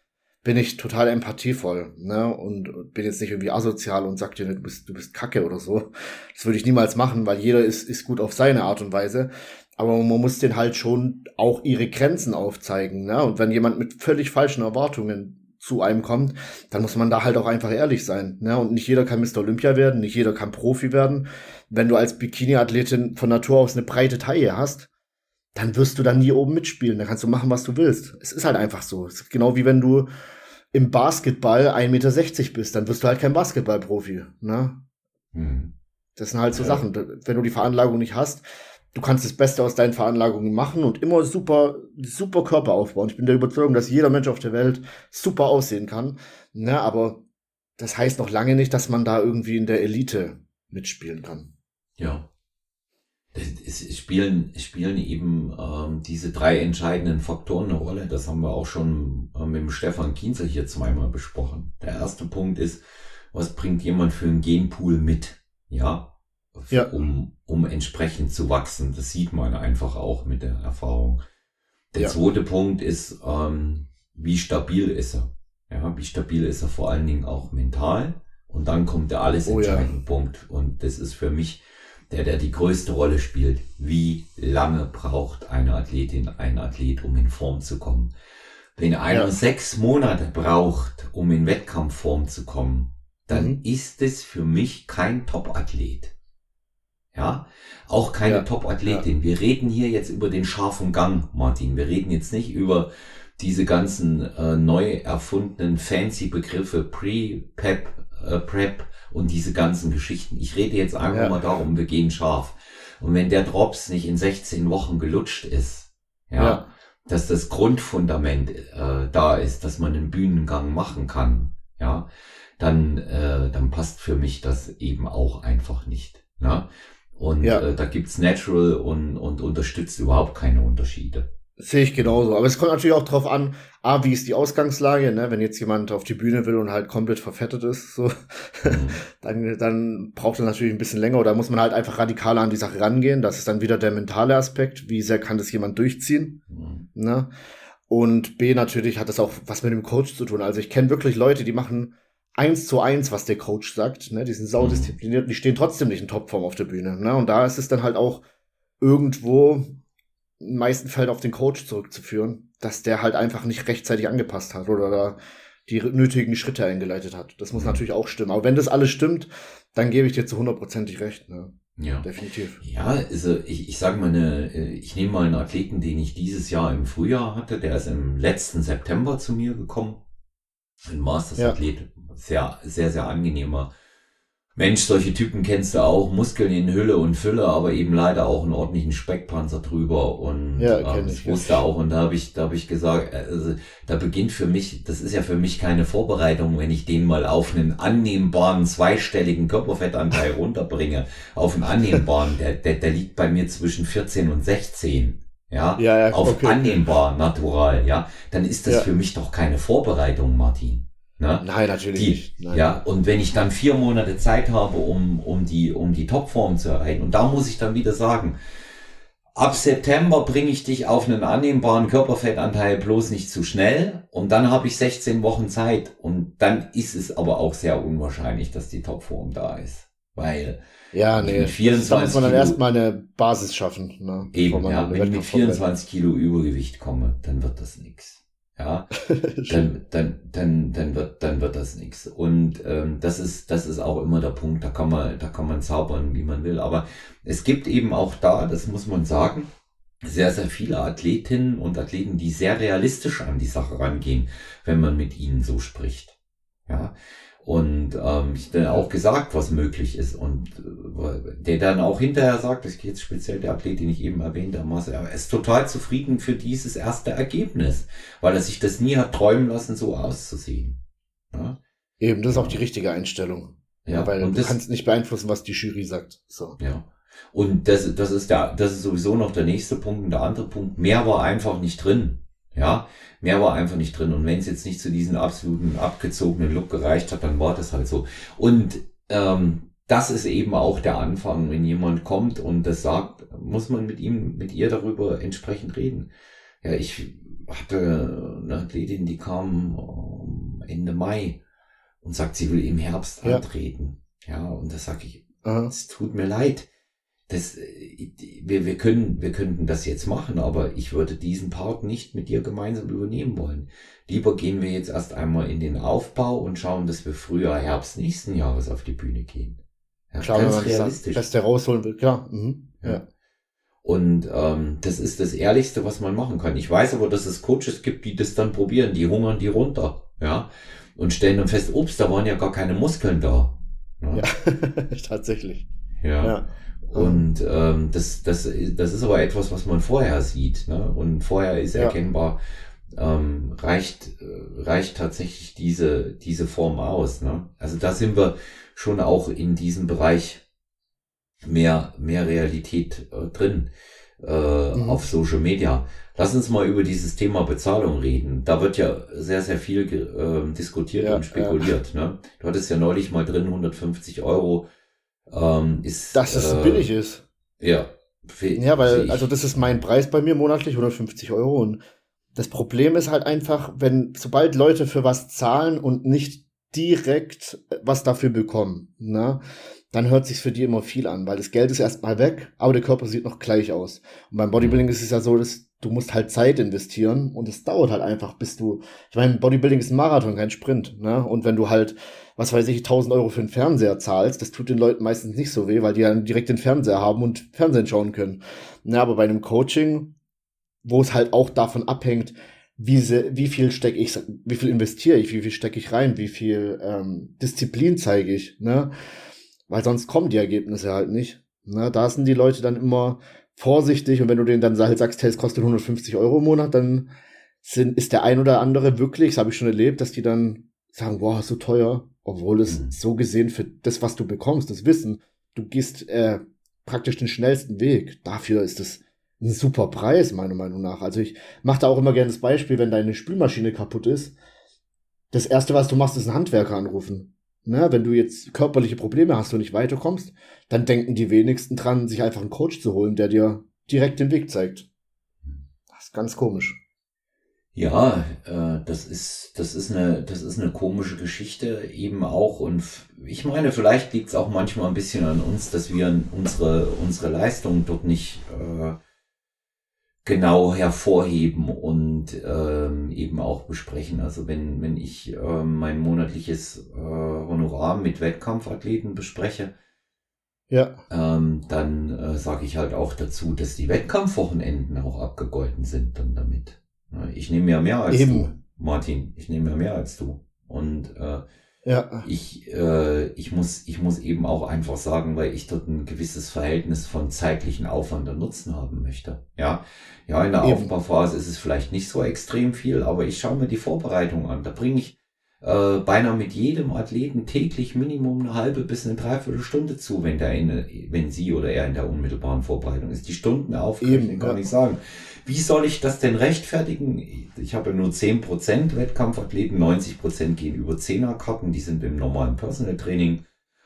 Speaker 2: bin ich total empathievoll, ne? Und bin jetzt nicht irgendwie asozial und sag dir, du bist, du bist Kacke oder so. Das würde ich niemals machen, weil jeder ist, ist gut auf seine Art und Weise. Aber man muss den halt schon auch ihre Grenzen aufzeigen, ne? Und wenn jemand mit völlig falschen Erwartungen zu einem kommt, dann muss man da halt auch einfach ehrlich sein, ne? Und nicht jeder kann Mr. Olympia werden, nicht jeder kann Profi werden. Wenn du als Bikini-Athletin von Natur aus eine breite Taille hast, dann wirst du dann nie oben mitspielen. Dann kannst du machen, was du willst. Es ist halt einfach so. Es ist genau wie wenn du im Basketball 1,60 Meter bist, dann wirst du halt kein Basketballprofi. Ne? Hm. Das sind halt so ja. Sachen. Wenn du die Veranlagung nicht hast, du kannst das Beste aus deinen Veranlagungen machen und immer super, super Körper aufbauen. Ich bin der Überzeugung, dass jeder Mensch auf der Welt super aussehen kann. Ne? Aber das heißt noch lange nicht, dass man da irgendwie in der Elite mitspielen kann.
Speaker 1: Ja es spielen, spielen eben ähm, diese drei entscheidenden Faktoren eine Rolle. Das haben wir auch schon äh, mit dem Stefan Kienzel hier zweimal besprochen. Der erste Punkt ist, was bringt jemand für einen Genpool mit? Ja, ja. Um, um entsprechend zu wachsen. Das sieht man einfach auch mit der Erfahrung. Der ja. zweite Punkt ist, ähm, wie stabil ist er? Ja, wie stabil ist er vor allen Dingen auch mental? Und dann kommt der alles entscheidende oh, ja. Punkt. Und das ist für mich der, der die größte Rolle spielt. Wie lange braucht eine Athletin, ein Athlet, um in Form zu kommen? Wenn einer ja. sechs Monate braucht, um in Wettkampfform zu kommen, dann mhm. ist es für mich kein Top-Athlet. Ja, auch keine ja. Top-Athletin. Ja. Wir reden hier jetzt über den scharfen Gang, Martin. Wir reden jetzt nicht über diese ganzen äh, neu erfundenen fancy Begriffe Pre-Pep, äh, Prep, und diese ganzen Geschichten. Ich rede jetzt einfach ja. mal darum, wir gehen scharf. Und wenn der Drops nicht in 16 Wochen gelutscht ist, ja, ja. dass das Grundfundament äh, da ist, dass man einen Bühnengang machen kann, ja, dann, äh, dann passt für mich das eben auch einfach nicht. Ne? Und ja. äh, da gibt's Natural und, und unterstützt überhaupt keine Unterschiede.
Speaker 2: Sehe ich genauso. Aber es kommt natürlich auch drauf an, A, wie ist die Ausgangslage, ne? Wenn jetzt jemand auf die Bühne will und halt komplett verfettet ist, so, mhm. dann, dann braucht er natürlich ein bisschen länger oder muss man halt einfach radikaler an die Sache rangehen. Das ist dann wieder der mentale Aspekt. Wie sehr kann das jemand durchziehen? Mhm. Ne? Und B, natürlich hat das auch was mit dem Coach zu tun. Also ich kenne wirklich Leute, die machen eins zu eins, was der Coach sagt, ne? Die sind saudiszipliniert, mhm. die stehen trotzdem nicht in Topform auf der Bühne, ne? Und da ist es dann halt auch irgendwo in meisten Fällen auf den Coach zurückzuführen, dass der halt einfach nicht rechtzeitig angepasst hat oder da die nötigen Schritte eingeleitet hat. Das muss mhm. natürlich auch stimmen. Aber wenn das alles stimmt, dann gebe ich dir zu hundertprozentig recht. Ne?
Speaker 1: Ja. Definitiv. Ja, also ich, ich sage mal, eine, ich nehme mal einen Athleten, den ich dieses Jahr im Frühjahr hatte, der ist im letzten September zu mir gekommen. Ein Masters-Athlet, ja. sehr, sehr, sehr angenehmer Mensch, solche Typen kennst du auch, Muskeln in Hülle und Fülle, aber eben leider auch einen ordentlichen Speckpanzer drüber. Und ja, ähm, das wusste auch. Und da habe ich, da habe ich gesagt, also, da beginnt für mich, das ist ja für mich keine Vorbereitung, wenn ich den mal auf einen annehmbaren zweistelligen Körperfettanteil runterbringe, auf einen annehmbaren, der, der, der liegt bei mir zwischen 14 und 16 ja, ja, ja auf okay. annehmbar, natural, ja, dann ist das ja. für mich doch keine Vorbereitung, Martin.
Speaker 2: Ne? Nein, natürlich
Speaker 1: die,
Speaker 2: nicht. Nein.
Speaker 1: Ja, und wenn ich dann vier Monate Zeit habe, um, um die, um die Topform zu erreichen, und da muss ich dann wieder sagen, ab September bringe ich dich auf einen annehmbaren Körperfettanteil bloß nicht zu schnell, und dann habe ich 16 Wochen Zeit, und dann ist es aber auch sehr unwahrscheinlich, dass die Topform da ist. Weil
Speaker 2: ja, nee,
Speaker 1: mit 24 da
Speaker 2: muss man dann erstmal eine Basis schaffen. Ne,
Speaker 1: Eben, ja, wenn ich mit 24 Kilo Übergewicht komme, dann wird das nix ja, dann, dann, dann, dann wird, dann wird das nichts. Und ähm, das ist, das ist auch immer der Punkt. Da kann man, da kann man zaubern, wie man will. Aber es gibt eben auch da, das muss man sagen, sehr, sehr viele Athletinnen und Athleten, die sehr realistisch an die Sache rangehen, wenn man mit ihnen so spricht. Ja, und ähm, ich dann auch gesagt, was möglich ist und äh, der dann auch hinterher sagt, das geht jetzt speziell der Athlet, den ich eben erwähnt habe, er ist total zufrieden für dieses erste Ergebnis, weil er sich das nie hat träumen lassen, so auszusehen.
Speaker 2: Ja? Eben, das ist auch die richtige Einstellung. Ja, ja weil und du das, kannst nicht beeinflussen, was die Jury sagt. So.
Speaker 1: Ja. Und das, das ist der, das ist sowieso noch der nächste Punkt. Und der andere Punkt, mehr war einfach nicht drin. Ja, mehr war einfach nicht drin. Und wenn es jetzt nicht zu diesem absoluten abgezogenen Look gereicht hat, dann war das halt so. Und ähm, das ist eben auch der Anfang, wenn jemand kommt und das sagt, muss man mit ihm, mit ihr darüber entsprechend reden. Ja, ich hatte eine Athletin, die kam ähm, Ende Mai und sagt, sie will im Herbst antreten. Ja, und das sage ich, es tut mir leid das, äh, wir, wir können, wir könnten das jetzt machen, aber ich würde diesen Part nicht mit dir gemeinsam übernehmen wollen. Lieber gehen wir jetzt erst einmal in den Aufbau und schauen, dass wir früher Herbst nächsten Jahres auf die Bühne gehen.
Speaker 2: Ja, klar, ganz realistisch. Das, der rausholen will, klar. Mhm. Ja.
Speaker 1: ja. Und ähm, das ist das Ehrlichste, was man machen kann. Ich weiß aber, dass es Coaches gibt, die das dann probieren, die hungern die runter, ja, und stellen dann fest, ups, da waren ja gar keine Muskeln da.
Speaker 2: Ja, ja tatsächlich.
Speaker 1: Ja. Ja. Und ähm, das, das, das ist aber etwas, was man vorher sieht. Ne? Und vorher ist erkennbar, ähm, reicht, äh, reicht tatsächlich diese, diese Form aus. Ne? Also da sind wir schon auch in diesem Bereich mehr, mehr Realität äh, drin äh, mhm. auf Social Media. Lass uns mal über dieses Thema Bezahlung reden. Da wird ja sehr, sehr viel äh, diskutiert ja, und spekuliert. Ja. Ne? Du hattest ja neulich mal drin 150 Euro ähm, ist.
Speaker 2: Dass es äh, billig ist.
Speaker 1: Ja.
Speaker 2: Ja, weil, also das ist mein Preis bei mir monatlich, 150 Euro. Und das Problem ist halt einfach, wenn, sobald Leute für was zahlen und nicht direkt was dafür bekommen, ne, dann hört sich's für die immer viel an, weil das Geld ist erstmal weg, aber der Körper sieht noch gleich aus. Und beim Bodybuilding ist es ja so, dass du musst halt Zeit investieren und es dauert halt einfach, bis du, ich meine, Bodybuilding ist ein Marathon, kein Sprint, ne? Und wenn du halt, was weiß ich, 1000 Euro für einen Fernseher zahlst, das tut den Leuten meistens nicht so weh, weil die dann direkt den Fernseher haben und Fernsehen schauen können. Ja, aber bei einem Coaching, wo es halt auch davon abhängt, wie, se, wie viel stecke ich, wie viel investiere ich, wie viel stecke ich rein, wie viel ähm, Disziplin zeige ich, ne? Weil sonst kommen die Ergebnisse halt nicht. Ne? Da sind die Leute dann immer vorsichtig und wenn du denen dann halt sagst, hey, es kostet 150 Euro im Monat, dann sind, ist der ein oder andere wirklich, das habe ich schon erlebt, dass die dann sagen, boah, so teuer, obwohl es mhm. so gesehen für das, was du bekommst, das Wissen, du gehst äh, praktisch den schnellsten Weg. Dafür ist es ein super Preis, meiner Meinung nach. Also ich mache da auch immer gerne das Beispiel, wenn deine Spülmaschine kaputt ist. Das erste, was du machst, ist einen Handwerker anrufen. Ne, wenn du jetzt körperliche Probleme hast und nicht weiterkommst, dann denken die wenigsten dran, sich einfach einen Coach zu holen, der dir direkt den Weg zeigt. Das ist ganz komisch.
Speaker 1: Ja, äh, das ist das ist eine das ist eine komische Geschichte eben auch und ich meine, vielleicht liegt es auch manchmal ein bisschen an uns, dass wir unsere unsere Leistung dort nicht äh, genau hervorheben und ähm, eben auch besprechen. Also wenn, wenn ich äh, mein monatliches äh, Honorar mit Wettkampfathleten bespreche, ja. ähm, dann äh, sage ich halt auch dazu, dass die Wettkampfwochenenden auch abgegolten sind dann damit. Ich nehme ja mehr als Eben. du, Martin. Ich nehme ja mehr als du. Und äh, ja. Ich, äh, ich, muss, ich muss eben auch einfach sagen, weil ich dort ein gewisses Verhältnis von zeitlichen Aufwand und Nutzen haben möchte. Ja, ja in der eben. Aufbauphase ist es vielleicht nicht so extrem viel, aber ich schaue mir die Vorbereitung an. Da bringe ich äh, beinahe mit jedem Athleten täglich Minimum eine halbe bis eine Dreiviertelstunde zu, wenn der in, wenn sie oder er in der unmittelbaren Vorbereitung ist. Die Stunden kann ja. ich sagen. Wie soll ich das denn rechtfertigen? Ich habe nur 10% Wettkampfathleten, 90% gehen über 10er-Karten, die sind im normalen Personal Training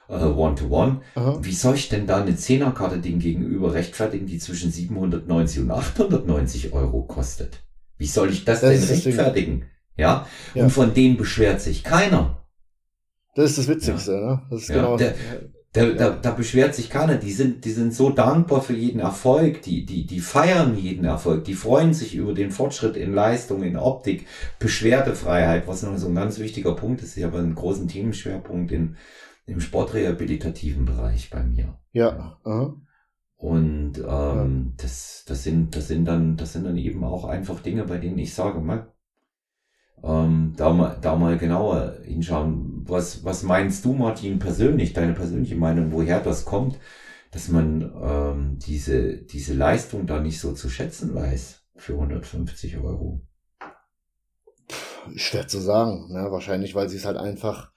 Speaker 1: äh, One-to-One. -one. Wie soll ich denn da eine 10er-Karte dem gegenüber rechtfertigen, die zwischen 790 und 890 Euro kostet? Wie soll ich das, das denn rechtfertigen? Ja? ja? Und von denen beschwert sich keiner.
Speaker 2: Das ist das Witzigste, ja. ne? Das ist
Speaker 1: ja, genau. Der, da, ja. da, da beschwert sich keiner. Die sind, die sind so dankbar für jeden Erfolg. Die, die, die feiern jeden Erfolg. Die freuen sich über den Fortschritt in Leistung, in Optik, Beschwerdefreiheit, was noch so ein ganz wichtiger Punkt ist. Ich habe einen großen Themenschwerpunkt in, im sportrehabilitativen Bereich bei mir.
Speaker 2: Ja. Aha.
Speaker 1: Und ähm, ja. das, das sind, das sind dann, das sind dann eben auch einfach Dinge, bei denen ich sage, mal, ähm, da, mal, da mal genauer hinschauen. Was, was meinst du, Martin, persönlich, deine persönliche Meinung, woher das kommt, dass man ähm, diese, diese Leistung da nicht so zu schätzen weiß für 150 Euro?
Speaker 2: Schwer zu sagen, ne? wahrscheinlich, weil sie es halt einfach,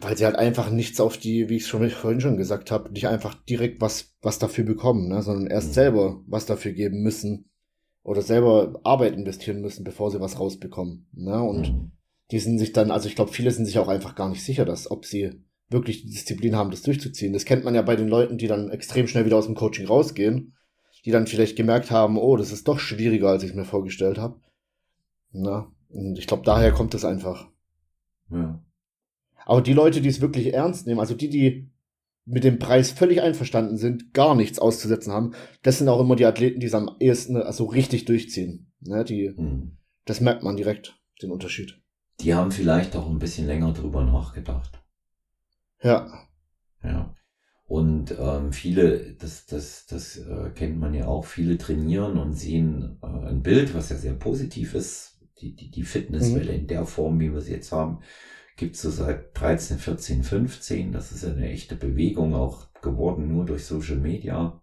Speaker 2: weil sie halt einfach nichts auf die, wie ich es schon vorhin schon gesagt habe, nicht einfach direkt was, was dafür bekommen, ne? sondern erst mhm. selber was dafür geben müssen oder selber Arbeit investieren müssen, bevor sie was rausbekommen. Ne? Und mhm. die sind sich dann, also ich glaube, viele sind sich auch einfach gar nicht sicher, dass, ob sie wirklich die Disziplin haben, das durchzuziehen. Das kennt man ja bei den Leuten, die dann extrem schnell wieder aus dem Coaching rausgehen, die dann vielleicht gemerkt haben, oh, das ist doch schwieriger, als ich es mir vorgestellt habe. Na, und ich glaube, daher kommt es einfach. Ja. Aber die Leute, die es wirklich ernst nehmen, also die, die mit dem Preis völlig einverstanden sind, gar nichts auszusetzen haben, das sind auch immer die Athleten, die es am ehesten also richtig durchziehen. Ne, die, hm. Das merkt man direkt, den Unterschied.
Speaker 1: Die haben vielleicht auch ein bisschen länger drüber nachgedacht.
Speaker 2: Ja.
Speaker 1: Ja. Und ähm, viele, das, das, das äh, kennt man ja auch, viele trainieren und sehen äh, ein Bild, was ja sehr positiv ist. Die, die, die Fitnesswelle mhm. in der Form, wie wir sie jetzt haben, gibt's so seit 13, 14, 15. Das ist ja eine echte Bewegung auch geworden, nur durch Social Media.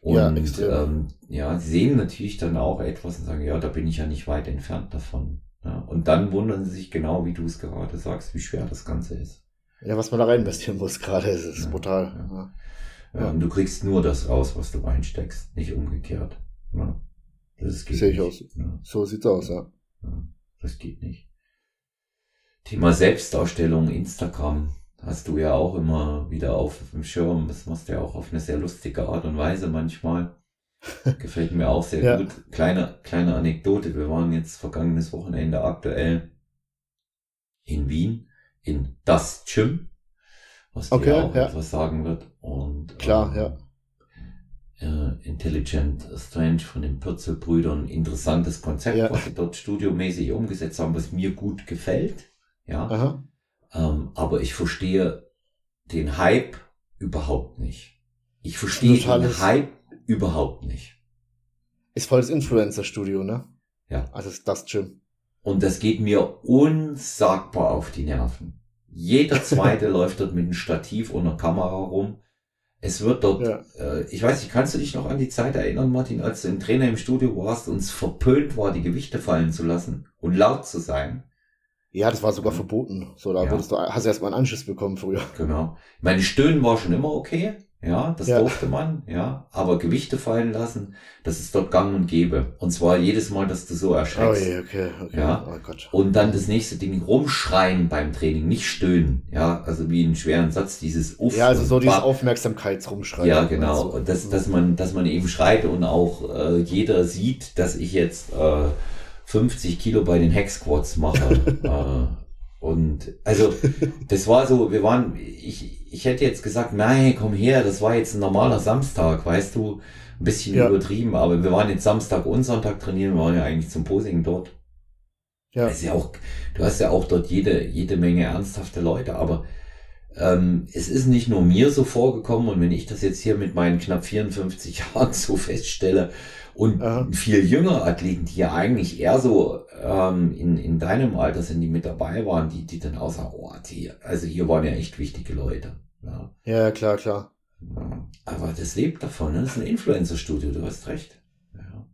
Speaker 1: Und ja, ähm, ja, sie sehen natürlich dann auch etwas und sagen, ja, da bin ich ja nicht weit entfernt davon. Ja, und dann wundern sie sich genau, wie du es gerade sagst, wie schwer das Ganze ist.
Speaker 2: Ja, was man da rein investieren muss gerade, ist, ist ja, brutal. Ja.
Speaker 1: Und du kriegst nur das raus, was du reinsteckst, nicht umgekehrt. Ja.
Speaker 2: Das geht Sehe ich aus. Ja. So sieht's aus, ja.
Speaker 1: Das geht nicht. Thema Selbstdarstellung, Instagram hast du ja auch immer wieder auf dem Schirm. Das machst du ja auch auf eine sehr lustige Art und Weise manchmal. Gefällt mir auch sehr ja. gut. Kleine, kleine Anekdote. Wir waren jetzt vergangenes Wochenende aktuell in Wien, in das Gym, was okay, dir auch ja. etwas sagen wird. Und,
Speaker 2: Klar, ähm, ja.
Speaker 1: Äh, Intelligent Strange von den Pürzel-Brüdern. Interessantes Konzept, ja. was sie dort studiomäßig umgesetzt haben, was mir gut gefällt. Ja. Ähm, aber ich verstehe den Hype überhaupt nicht. Ich verstehe den Hype überhaupt nicht.
Speaker 2: Ist voll das Influencer-Studio, ne?
Speaker 1: Ja.
Speaker 2: Also ist das Gym.
Speaker 1: Und das geht mir unsagbar auf die Nerven. Jeder zweite läuft dort mit einem Stativ und einer Kamera rum. Es wird dort, ja. äh, ich weiß nicht, kannst du dich noch an die Zeit erinnern, Martin, als du im Trainer im Studio warst und es verpönt war, die Gewichte fallen zu lassen und laut zu sein?
Speaker 2: Ja, das war sogar mhm. verboten. So, da ja. wurdest du, hast du erstmal einen Anschluss bekommen früher.
Speaker 1: Genau. Meine Stöhnen war schon immer okay. Ja, das ja. durfte man, ja. Aber Gewichte fallen lassen, das ist dort gang und gäbe. Und zwar jedes Mal, dass du so erschreckst.
Speaker 2: Oh, okay, okay.
Speaker 1: Ja. Oh Gott. Und dann das nächste Ding, rumschreien beim Training, nicht stöhnen. Ja, also wie einen schweren Satz, dieses
Speaker 2: Uff. Ja, also so dieses Aufmerksamkeitsrumschreien.
Speaker 1: Ja, genau. Und das, dass man, dass man eben schreit und auch äh, jeder sieht, dass ich jetzt äh, 50 Kilo bei den Hex-Squats mache. äh, und also das war so, wir waren, ich, ich hätte jetzt gesagt, nein, komm her, das war jetzt ein normaler Samstag, weißt du, ein bisschen ja. übertrieben, aber wir waren jetzt Samstag und Sonntag trainieren, wir waren ja eigentlich zum Posing dort. Ja. ist ja auch, du hast ja auch dort jede, jede Menge ernsthafte Leute, aber ähm, es ist nicht nur mir so vorgekommen und wenn ich das jetzt hier mit meinen knapp 54 Jahren so feststelle, und Aha. viel jüngere Athleten, die ja eigentlich eher so ähm, in, in deinem Alter sind, die mit dabei waren, die, die dann auch sagen, oh, die, also hier waren ja echt wichtige Leute. Ja,
Speaker 2: ja klar, klar.
Speaker 1: Ja, aber das lebt davon, ne? das ist ein Influencer-Studio, du hast recht. Ja.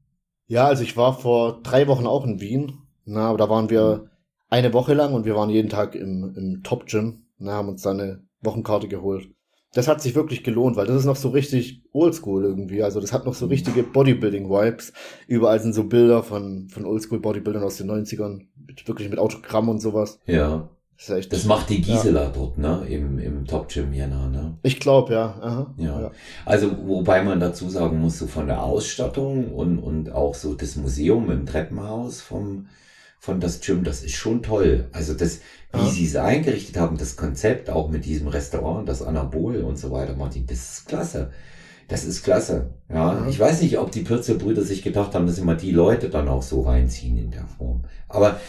Speaker 2: ja, also ich war vor drei Wochen auch in Wien, na, aber da waren wir eine Woche lang und wir waren jeden Tag im, im Top-Gym, haben uns da eine Wochenkarte geholt das hat sich wirklich gelohnt, weil das ist noch so richtig oldschool irgendwie. Also das hat noch so richtige Bodybuilding-Vibes. Überall sind so Bilder von, von Oldschool-Bodybuildern aus den 90ern. Mit, wirklich mit Autogramm und sowas.
Speaker 1: Ja. Das, echt, das macht die Gisela ja. dort, ne? Im, im Top Gym Jena, ne?
Speaker 2: Ich glaube, ja. Aha.
Speaker 1: ja. Ja. Also, wobei man dazu sagen muss, so von der Ausstattung und, und auch so das Museum im Treppenhaus vom, von das Gym, das ist schon toll. Also das, wie ja. sie es eingerichtet haben, das Konzept auch mit diesem Restaurant, das Anabol und so weiter, Martin, das ist klasse. Das ist klasse. Ja, ja. ich weiß nicht, ob die Pürzelbrüder sich gedacht haben, dass immer die Leute dann auch so reinziehen in der Form. Aber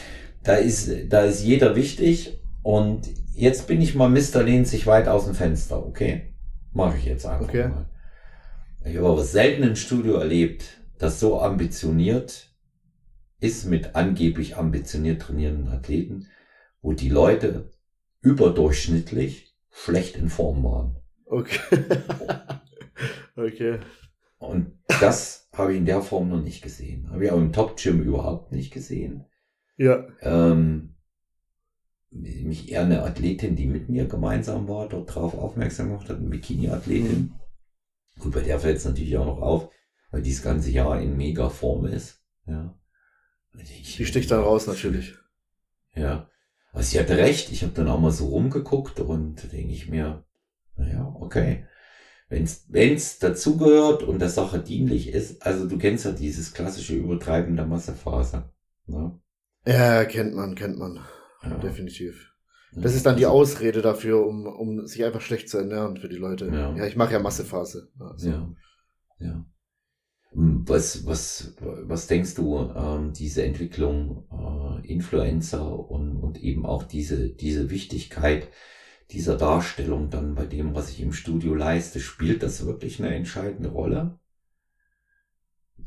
Speaker 1: da ist, da ist jeder wichtig und jetzt bin ich mal Mr. lehnt sich weit aus dem Fenster, okay? Mache ich jetzt einfach okay. mal. Ich habe aber selten im Studio erlebt, das so ambitioniert ist mit angeblich ambitioniert trainierenden Athleten, wo die Leute überdurchschnittlich schlecht in Form waren.
Speaker 2: Okay. okay.
Speaker 1: Und das habe ich in der Form noch nicht gesehen. Habe ich auch im Top Gym überhaupt nicht gesehen.
Speaker 2: Ja.
Speaker 1: Ähm, mich eher eine Athletin, die mit mir gemeinsam war, dort drauf aufmerksam gemacht hat, eine Bikini-Athletin. Mhm. Gut, bei der fällt es natürlich auch noch auf, weil die das ganze Jahr in mega Form ist. Ja.
Speaker 2: Die sticht dann raus natürlich.
Speaker 1: Ja. Aber sie hatte recht, ich habe dann auch mal so rumgeguckt und denke ich mir, naja, okay. Wenn's, wenn's dazugehört und der Sache dienlich ist, also du kennst ja dieses klassische Übertreiben der Massephase. Ne?
Speaker 2: Ja, kennt man, kennt man. Ja. Definitiv. Das ist dann die also Ausrede dafür, um, um sich einfach schlecht zu ernähren für die Leute. Ja, ja ich mache ja Massephase.
Speaker 1: Also. Ja. Ja. Hm, was, was, was denkst du, ähm, diese Entwicklung äh, Influencer und, und eben auch diese, diese Wichtigkeit dieser Darstellung dann bei dem, was ich im Studio leiste, spielt das wirklich eine entscheidende Rolle?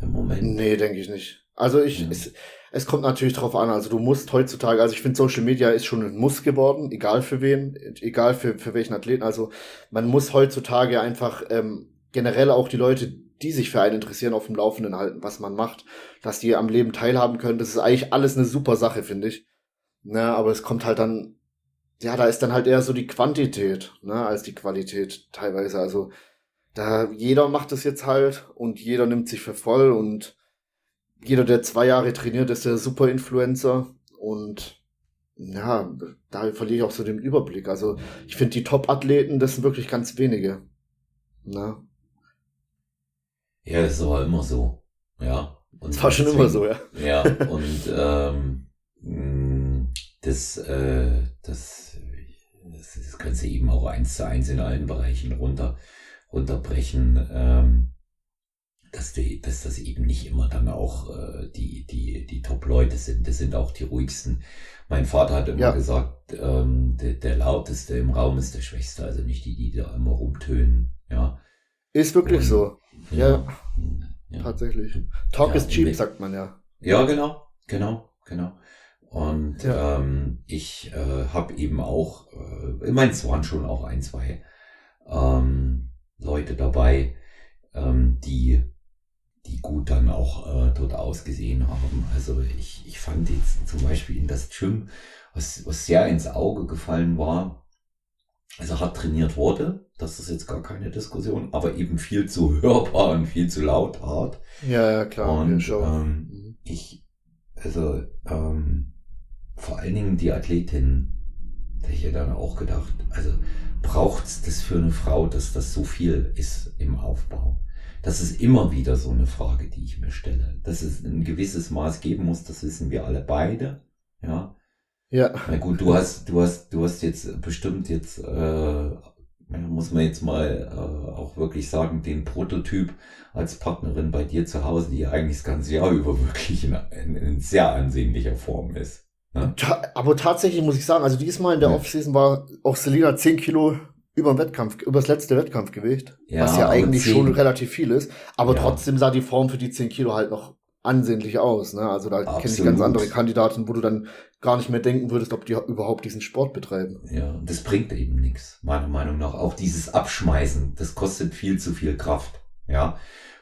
Speaker 2: Im Moment? Nee, denke ich nicht. Also ich, ja. es, es kommt natürlich drauf an. Also du musst heutzutage, also ich finde Social Media ist schon ein Muss geworden, egal für wen, egal für, für welchen Athleten. Also man muss heutzutage einfach ähm, generell auch die Leute, die sich für einen interessieren, auf dem Laufenden halten, was man macht, dass die am Leben teilhaben können. Das ist eigentlich alles eine super Sache, finde ich. Na, aber es kommt halt dann ja, da ist dann halt eher so die Quantität, ne, als die Qualität teilweise. Also da jeder macht das jetzt halt und jeder nimmt sich für voll und jeder, der zwei Jahre trainiert, ist der Super-Influencer und ja, da verliere ich auch so den Überblick. Also ich finde die Top-Athleten, das sind wirklich ganz wenige. Ne?
Speaker 1: Ja, das ist aber immer so. Ja.
Speaker 2: Und das war schon deswegen, immer so, ja.
Speaker 1: Ja, und ähm, mm, das, äh, das das, das kannst du eben auch eins zu eins in allen Bereichen runter, runterbrechen, ähm, dass, die, dass das eben nicht immer dann auch äh, die, die, die Top-Leute sind. Das sind auch die ruhigsten. Mein Vater hat immer ja. gesagt, ähm, der, der lauteste im Raum ist der Schwächste, also nicht die, die da immer rumtönen. Ja.
Speaker 2: Ist wirklich Und, so. Ja, ja, Tatsächlich. Talk ja, is cheap, sagt man ja.
Speaker 1: Ja, genau, genau, genau. Und ja. ähm, ich äh, habe eben auch, äh, ich meine, es waren schon auch ein, zwei ähm, Leute dabei, ähm, die, die gut dann auch äh, dort ausgesehen haben. Also ich, ich fand jetzt zum Beispiel in das Gym, was, was sehr ins Auge gefallen war, also hart trainiert wurde, das ist jetzt gar keine Diskussion, aber eben viel zu hörbar und viel zu laut hart.
Speaker 2: Ja, ja, klar.
Speaker 1: Und ähm, mhm. ich, also ähm, vor allen Dingen die Athletin, da ich ja dann auch gedacht, also braucht's das für eine Frau, dass das so viel ist im Aufbau? Das ist immer wieder so eine Frage, die ich mir stelle. Dass es ein gewisses Maß geben muss, das wissen wir alle beide. Ja. Ja. Na gut, du hast, du hast, du hast jetzt bestimmt jetzt, äh, muss man jetzt mal äh, auch wirklich sagen, den Prototyp als Partnerin bei dir zu Hause, die eigentlich das ganze Jahr über wirklich in, in, in sehr ansehnlicher Form ist.
Speaker 2: Ta aber tatsächlich muss ich sagen, also diesmal in der ja. Offseason war auch Selina 10 Kilo über dem Wettkampf, über das letzte Wettkampfgewicht, ja, was ja eigentlich 10, schon relativ viel ist, aber ja. trotzdem sah die Form für die 10 Kilo halt noch ansehnlich aus. Ne? Also da kenne ich ganz andere Kandidaten, wo du dann gar nicht mehr denken würdest, ob die überhaupt diesen Sport betreiben.
Speaker 1: Ja, das bringt eben nichts, meiner Meinung nach. Auch dieses Abschmeißen, das kostet viel zu viel Kraft. Ja,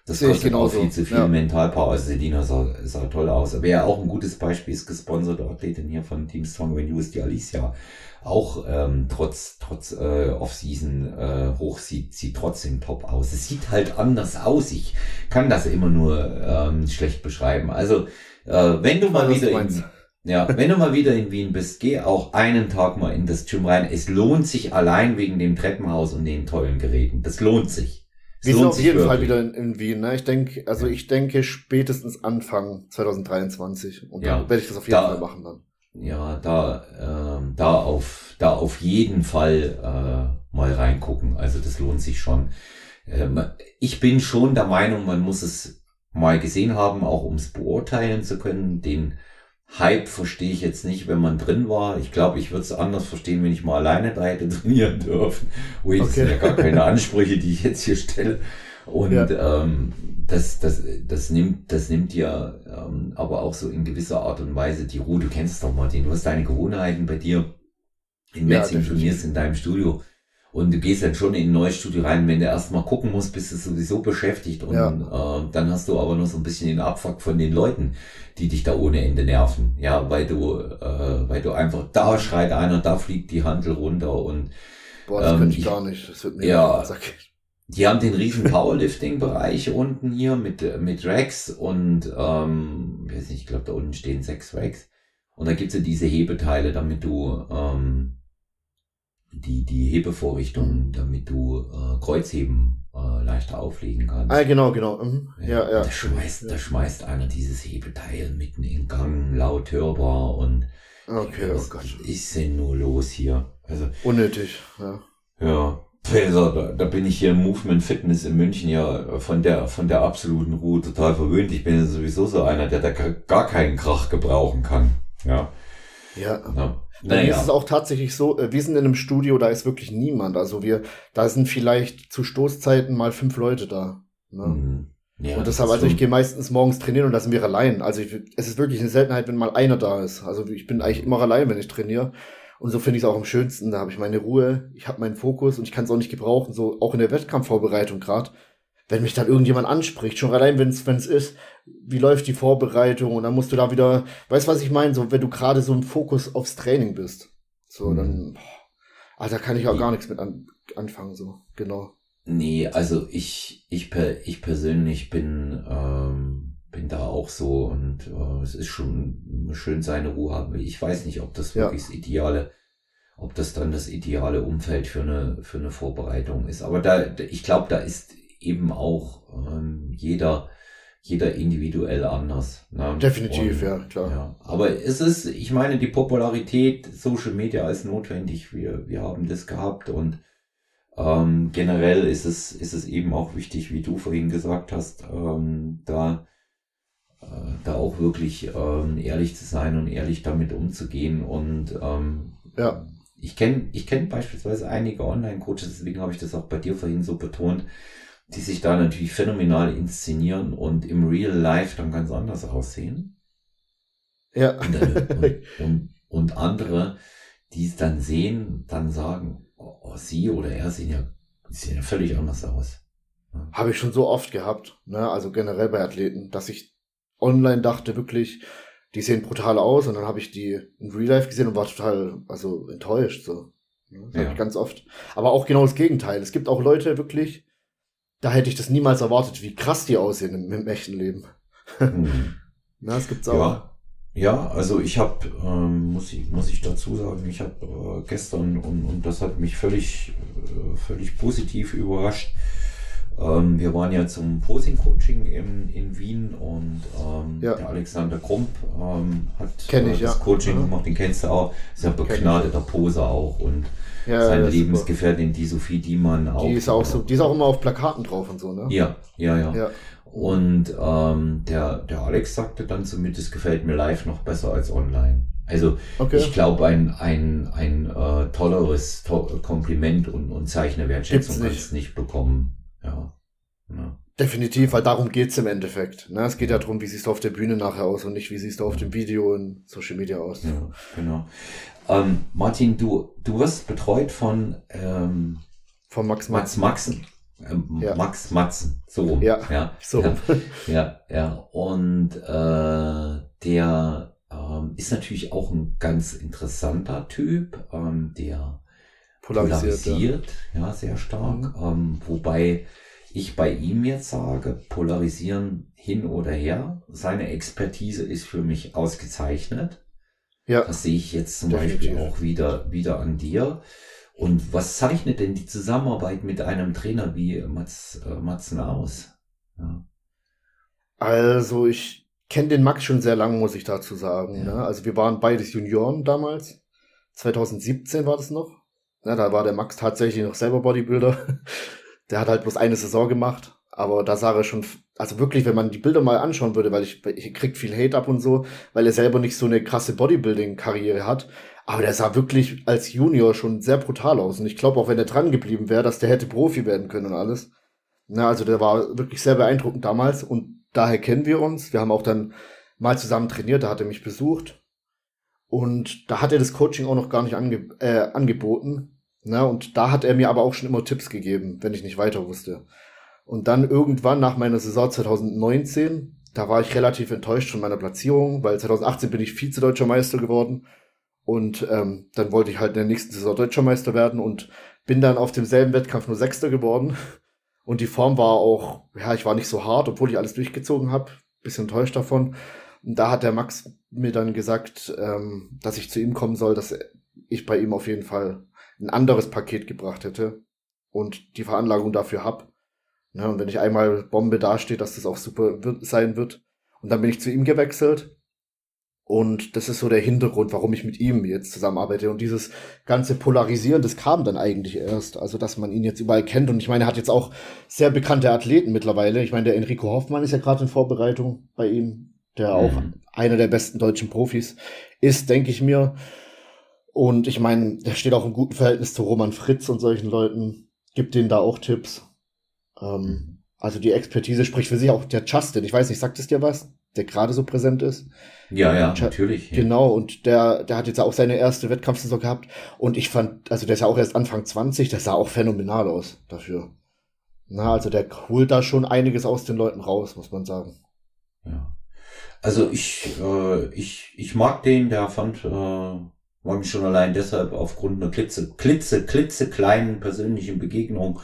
Speaker 1: das Sehe kostet auch viel zu viel ja. Mentalpower. Also Selina sah, sah toll aus. Aber ja, auch ein gutes Beispiel ist gesponserte Athletin hier von Team Strong When You ist die Alicia. Auch ähm, trotz trotz äh, Off-Season äh, hoch sieht, sieht trotzdem top aus. Es sieht halt anders aus. Ich kann das immer nur ähm, schlecht beschreiben. Also äh, wenn du mal wieder in, ja, wenn du mal wieder in Wien bist, geh auch einen Tag mal in das Gym rein. Es lohnt sich allein wegen dem Treppenhaus und den tollen Geräten. Das lohnt sich.
Speaker 2: Wir sind auf jeden wirklich. Fall wieder in, in, Wien. Ne? Ich denke, also ich denke spätestens Anfang 2023 und ja, dann werde ich das auf jeden da, Fall machen dann.
Speaker 1: Ja, da, äh, da auf, da auf jeden Fall äh, mal reingucken. Also das lohnt sich schon. Ähm, ich bin schon der Meinung, man muss es mal gesehen haben, auch um es beurteilen zu können. Den Hype verstehe ich jetzt nicht, wenn man drin war. Ich glaube, ich würde es anders verstehen, wenn ich mal alleine da hätte trainieren dürfen. Wo ich okay. ja gar keine Ansprüche, die ich jetzt hier stelle. Und ja. ähm, das, das, das nimmt, das nimmt dir ähm, aber auch so in gewisser Art und Weise die Ruhe. Du kennst doch Martin, du hast deine Gewohnheiten bei dir in Metzing, ja, trainierst in deinem Studio. Und du gehst dann schon in ein neues Studio rein, wenn du erstmal gucken musst, bist du sowieso beschäftigt. Und ja. äh, dann hast du aber noch so ein bisschen den Abfuck von den Leuten, die dich da ohne Ende nerven. Ja, weil du, äh, weil du einfach, da schreit einer, da fliegt die Handel runter und
Speaker 2: Boah, das ähm, könnte ich, gar nicht. Das wird mir
Speaker 1: ja, die haben den riesen Powerlifting-Bereich unten hier mit, mit Racks und ähm, weiß nicht, ich glaube, da unten stehen sechs Racks. Und da gibt's ja diese Hebeteile, damit du ähm, die, die Hebevorrichtung, damit du äh, Kreuzheben äh, leichter auflegen kannst.
Speaker 2: Ah, genau, genau. Mhm. Ja, ja.
Speaker 1: Da schmeißt, ja. da schmeißt einer dieses Hebeteil mitten in Gang, laut hörbar und
Speaker 2: okay,
Speaker 1: was
Speaker 2: oh Gott.
Speaker 1: ist denn nur los hier? Also,
Speaker 2: Unnötig, ja.
Speaker 1: Ja. Also, da, da bin ich hier im Movement Fitness in München ja von der, von der absoluten Ruhe total verwöhnt. Ich bin ja sowieso so einer, der da gar keinen Krach gebrauchen kann. Ja.
Speaker 2: Ja. ja. Bei naja. ist es auch tatsächlich so, äh, wir sind in einem Studio, da ist wirklich niemand. Also wir, da sind vielleicht zu Stoßzeiten mal fünf Leute da. Ne? Mhm. Ja, und deshalb, also ich gehe meistens morgens trainieren und da sind wir allein. Also ich, es ist wirklich eine Seltenheit, wenn mal einer da ist. Also ich bin eigentlich immer allein, wenn ich trainiere. Und so finde ich es auch am schönsten. Da habe ich meine Ruhe, ich habe meinen Fokus und ich kann es auch nicht gebrauchen. So auch in der Wettkampfvorbereitung gerade. Wenn mich dann irgendjemand anspricht, schon allein wenn es wenn es ist, wie läuft die Vorbereitung und dann musst du da wieder, weißt du, was ich meine? So wenn du gerade so im Fokus aufs Training bist. So mhm. dann, boah, also da kann ich auch gar nichts mit an, anfangen. So genau.
Speaker 1: Nee, also ich, ich, per, ich persönlich bin, ähm, bin da auch so und äh, es ist schon schön seine Ruhe haben. Ich weiß nicht, ob das wirklich ja. das ideale, ob das dann das ideale Umfeld für eine, für eine Vorbereitung ist. Aber da, ich glaube, da ist eben auch ähm, jeder, jeder individuell anders.
Speaker 2: Ne? Definitiv, und, ja, klar. Ja.
Speaker 1: Aber es ist, ich meine, die Popularität Social Media ist notwendig. Wir, wir haben das gehabt und ähm, generell ist es, ist es eben auch wichtig, wie du vorhin gesagt hast, ähm, da, äh, da auch wirklich ähm, ehrlich zu sein und ehrlich damit umzugehen. Und ähm, ja. ich kenne ich kenn beispielsweise einige Online-Coaches, deswegen habe ich das auch bei dir vorhin so betont, die sich da natürlich phänomenal inszenieren und im Real Life dann ganz anders aussehen. Ja. Und, und, und, und andere, die es dann sehen, dann sagen, oh, sie oder er sehen ja, sehen ja völlig anders aus.
Speaker 2: Habe ich schon so oft gehabt, ne? also generell bei Athleten, dass ich online dachte wirklich, die sehen brutal aus und dann habe ich die in Real Life gesehen und war total also enttäuscht. So. Das ja. habe ich ganz oft. Aber auch genau das Gegenteil. Es gibt auch Leute wirklich, da hätte ich das niemals erwartet, wie krass die aussehen im, im echten Leben. Mhm. Na, das gibt's auch.
Speaker 1: Ja. Ja, also ich habe, ähm, muss, ich, muss ich dazu sagen, ich habe äh, gestern, und, und das hat mich völlig, äh, völlig positiv überrascht, ähm, wir waren ja zum Posing-Coaching in, in Wien und ähm, ja. der Alexander Krump ähm, hat
Speaker 2: Kenn ich,
Speaker 1: äh, das
Speaker 2: ja.
Speaker 1: Coaching ja. gemacht, den kennst du auch, ist ja begnadeter Poser auch und ja, seine Lebensgefährtin, die Sophie Diemann
Speaker 2: auch. Die ist auch so, die ist auch immer auf Plakaten drauf und so, ne?
Speaker 1: Ja, ja, ja. ja. Und ähm, der, der Alex sagte dann zu mir, das gefällt mir live noch besser als online. Also okay. ich glaube, ein, ein, ein äh, tolleres to Kompliment und, und Zeichen der Wertschätzung kannst du nicht bekommen. Ja.
Speaker 2: ja. Definitiv, weil darum geht's im Endeffekt. Ne? Es geht ja darum, wie siehst du auf der Bühne nachher aus und nicht, wie siehst du auf dem Video und Social Media aus.
Speaker 1: Ja, genau. Ähm, Martin, du, du wirst betreut von, ähm,
Speaker 2: von Max Max
Speaker 1: Maxen. Ähm, ja. Max Matzen, so.
Speaker 2: Ja, ja so.
Speaker 1: Ja, ja, ja. Und äh, der ähm, ist natürlich auch ein ganz interessanter Typ, ähm, der polarisiert, polarisiert ja. ja. sehr stark. Mhm. Ähm, wobei ich bei ihm jetzt sage, polarisieren hin oder her. Seine Expertise ist für mich ausgezeichnet. Ja. Das sehe ich jetzt zum Definitiv. Beispiel auch wieder, wieder an dir. Und was zeichnet denn die Zusammenarbeit mit einem Trainer wie Mats, äh, Matzen aus? Ja.
Speaker 2: Also ich kenne den Max schon sehr lange, muss ich dazu sagen. Ja. Ne? Also wir waren beides Junioren damals. 2017 war das noch. Ja, da war der Max tatsächlich noch selber Bodybuilder. der hat halt bloß eine Saison gemacht. Aber da sah er schon, also wirklich, wenn man die Bilder mal anschauen würde, weil ich, ich krieg viel Hate ab und so, weil er selber nicht so eine krasse Bodybuilding-Karriere hat. Aber der sah wirklich als Junior schon sehr brutal aus. Und ich glaube, auch wenn er dran geblieben wäre, dass der hätte Profi werden können und alles. Na, also der war wirklich sehr beeindruckend damals und daher kennen wir uns. Wir haben auch dann mal zusammen trainiert, da hat er mich besucht. Und da hat er das Coaching auch noch gar nicht ange äh, angeboten. Na, und da hat er mir aber auch schon immer Tipps gegeben, wenn ich nicht weiter wusste. Und dann irgendwann nach meiner Saison 2019, da war ich relativ enttäuscht von meiner Platzierung, weil 2018 bin ich Vize-Deutscher Meister geworden. Und ähm, dann wollte ich halt in der nächsten Saison Deutscher Meister werden und bin dann auf demselben Wettkampf nur Sechster geworden. Und die Form war auch, ja, ich war nicht so hart, obwohl ich alles durchgezogen habe. Bisschen enttäuscht davon. Und da hat der Max mir dann gesagt, ähm, dass ich zu ihm kommen soll, dass ich bei ihm auf jeden Fall ein anderes Paket gebracht hätte und die Veranlagung dafür hab. Ja, und wenn ich einmal Bombe dastehe, dass das auch super wird, sein wird. Und dann bin ich zu ihm gewechselt und das ist so der Hintergrund, warum ich mit ihm jetzt zusammenarbeite. Und dieses ganze Polarisieren, das kam dann eigentlich erst. Also, dass man ihn jetzt überall kennt. Und ich meine, er hat jetzt auch sehr bekannte Athleten mittlerweile. Ich meine, der Enrico Hoffmann ist ja gerade in Vorbereitung bei ihm, der auch mhm. einer der besten deutschen Profis ist, denke ich mir. Und ich meine, der steht auch im guten Verhältnis zu Roman Fritz und solchen Leuten. Gibt denen da auch Tipps. Ähm, also die Expertise spricht für sich auch der Justin. Ich weiß nicht, sagt es dir was? Der gerade so präsent ist.
Speaker 1: Ja, ja, natürlich.
Speaker 2: Ja. Genau, und der, der hat jetzt auch seine erste Wettkampfsaison gehabt. Und ich fand, also der ist ja auch erst Anfang 20, der sah auch phänomenal aus dafür. Na, also der holt da schon einiges aus den Leuten raus, muss man sagen.
Speaker 1: Ja. Also ich, äh, ich, ich mag den, der fand, äh, mag mich schon allein deshalb aufgrund einer klitze, klitze, klitze kleinen persönlichen Begegnung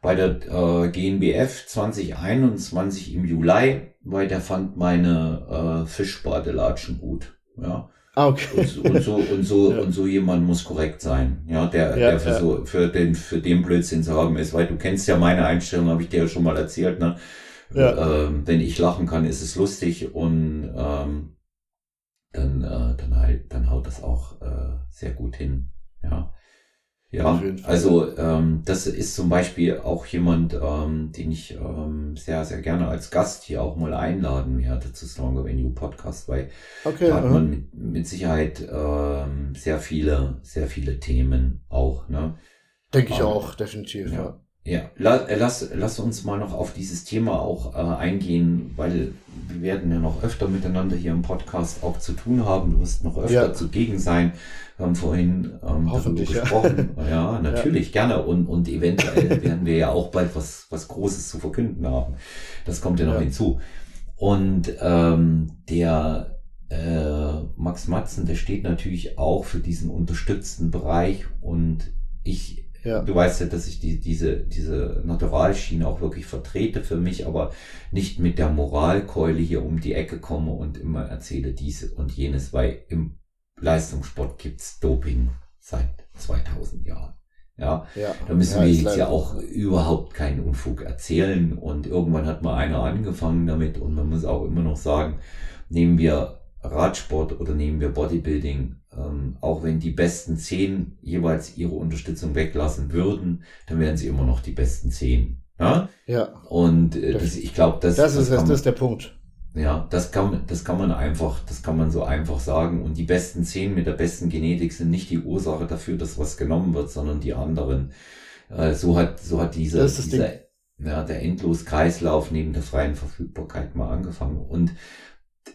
Speaker 1: bei der äh, GNBF 2021 im Juli, weil der fand meine äh, Fischbadelatschen gut. Ja.
Speaker 2: Ah, okay.
Speaker 1: Und, und so und so ja. und so jemand muss korrekt sein, ja, der ja, der für ja. so für den für den Blödsinn zu haben ist, weil du kennst ja meine Einstellung, habe ich dir ja schon mal erzählt, ne? Ja. Ähm, wenn ich lachen kann, ist es lustig und ähm, dann äh, dann halt dann haut das auch äh, sehr gut hin, ja. Ja, also ähm, das ist zum Beispiel auch jemand, ähm, den ich ähm, sehr, sehr gerne als Gast hier auch mal einladen werde zu Stronger Venue Podcast, weil okay, da hat man mit, mit Sicherheit ähm, sehr viele, sehr viele Themen auch. Ne?
Speaker 2: Denke ich auch, definitiv, ja. ja.
Speaker 1: Ja, lass, lass uns mal noch auf dieses Thema auch äh, eingehen, weil wir werden ja noch öfter miteinander hier im Podcast auch zu tun haben. Du wirst noch öfter ja. zugegen sein. Wir haben vorhin ähm, darüber gesprochen. Ja, ja natürlich, ja. gerne. Und, und eventuell werden wir ja auch bald was, was Großes zu verkünden haben. Das kommt ja noch hinzu. Und ähm, der äh, Max Matzen, der steht natürlich auch für diesen unterstützten Bereich und ich ja. Du weißt ja, dass ich die, diese, diese Naturalschiene auch wirklich vertrete für mich, aber nicht mit der Moralkeule hier um die Ecke komme und immer erzähle dies und jenes, weil im Leistungssport gibt's Doping seit 2000 Jahren. Ja, ja. da müssen ja, wir jetzt ja auch überhaupt keinen Unfug erzählen und irgendwann hat mal einer angefangen damit und man muss auch immer noch sagen, nehmen wir Radsport oder nehmen wir Bodybuilding, ähm, auch wenn die besten zehn jeweils ihre Unterstützung weglassen würden, dann wären sie immer noch die besten zehn. Ja.
Speaker 2: ja.
Speaker 1: Und äh, das, ich glaube, das,
Speaker 2: das, ist, das, das ist der Punkt.
Speaker 1: Ja, das kann, das kann man einfach, das kann man so einfach sagen. Und die besten zehn mit der besten Genetik sind nicht die Ursache dafür, dass was genommen wird, sondern die anderen. Äh, so hat, so hat diese, dieser, ja, der Endloskreislauf neben der freien Verfügbarkeit mal angefangen. Und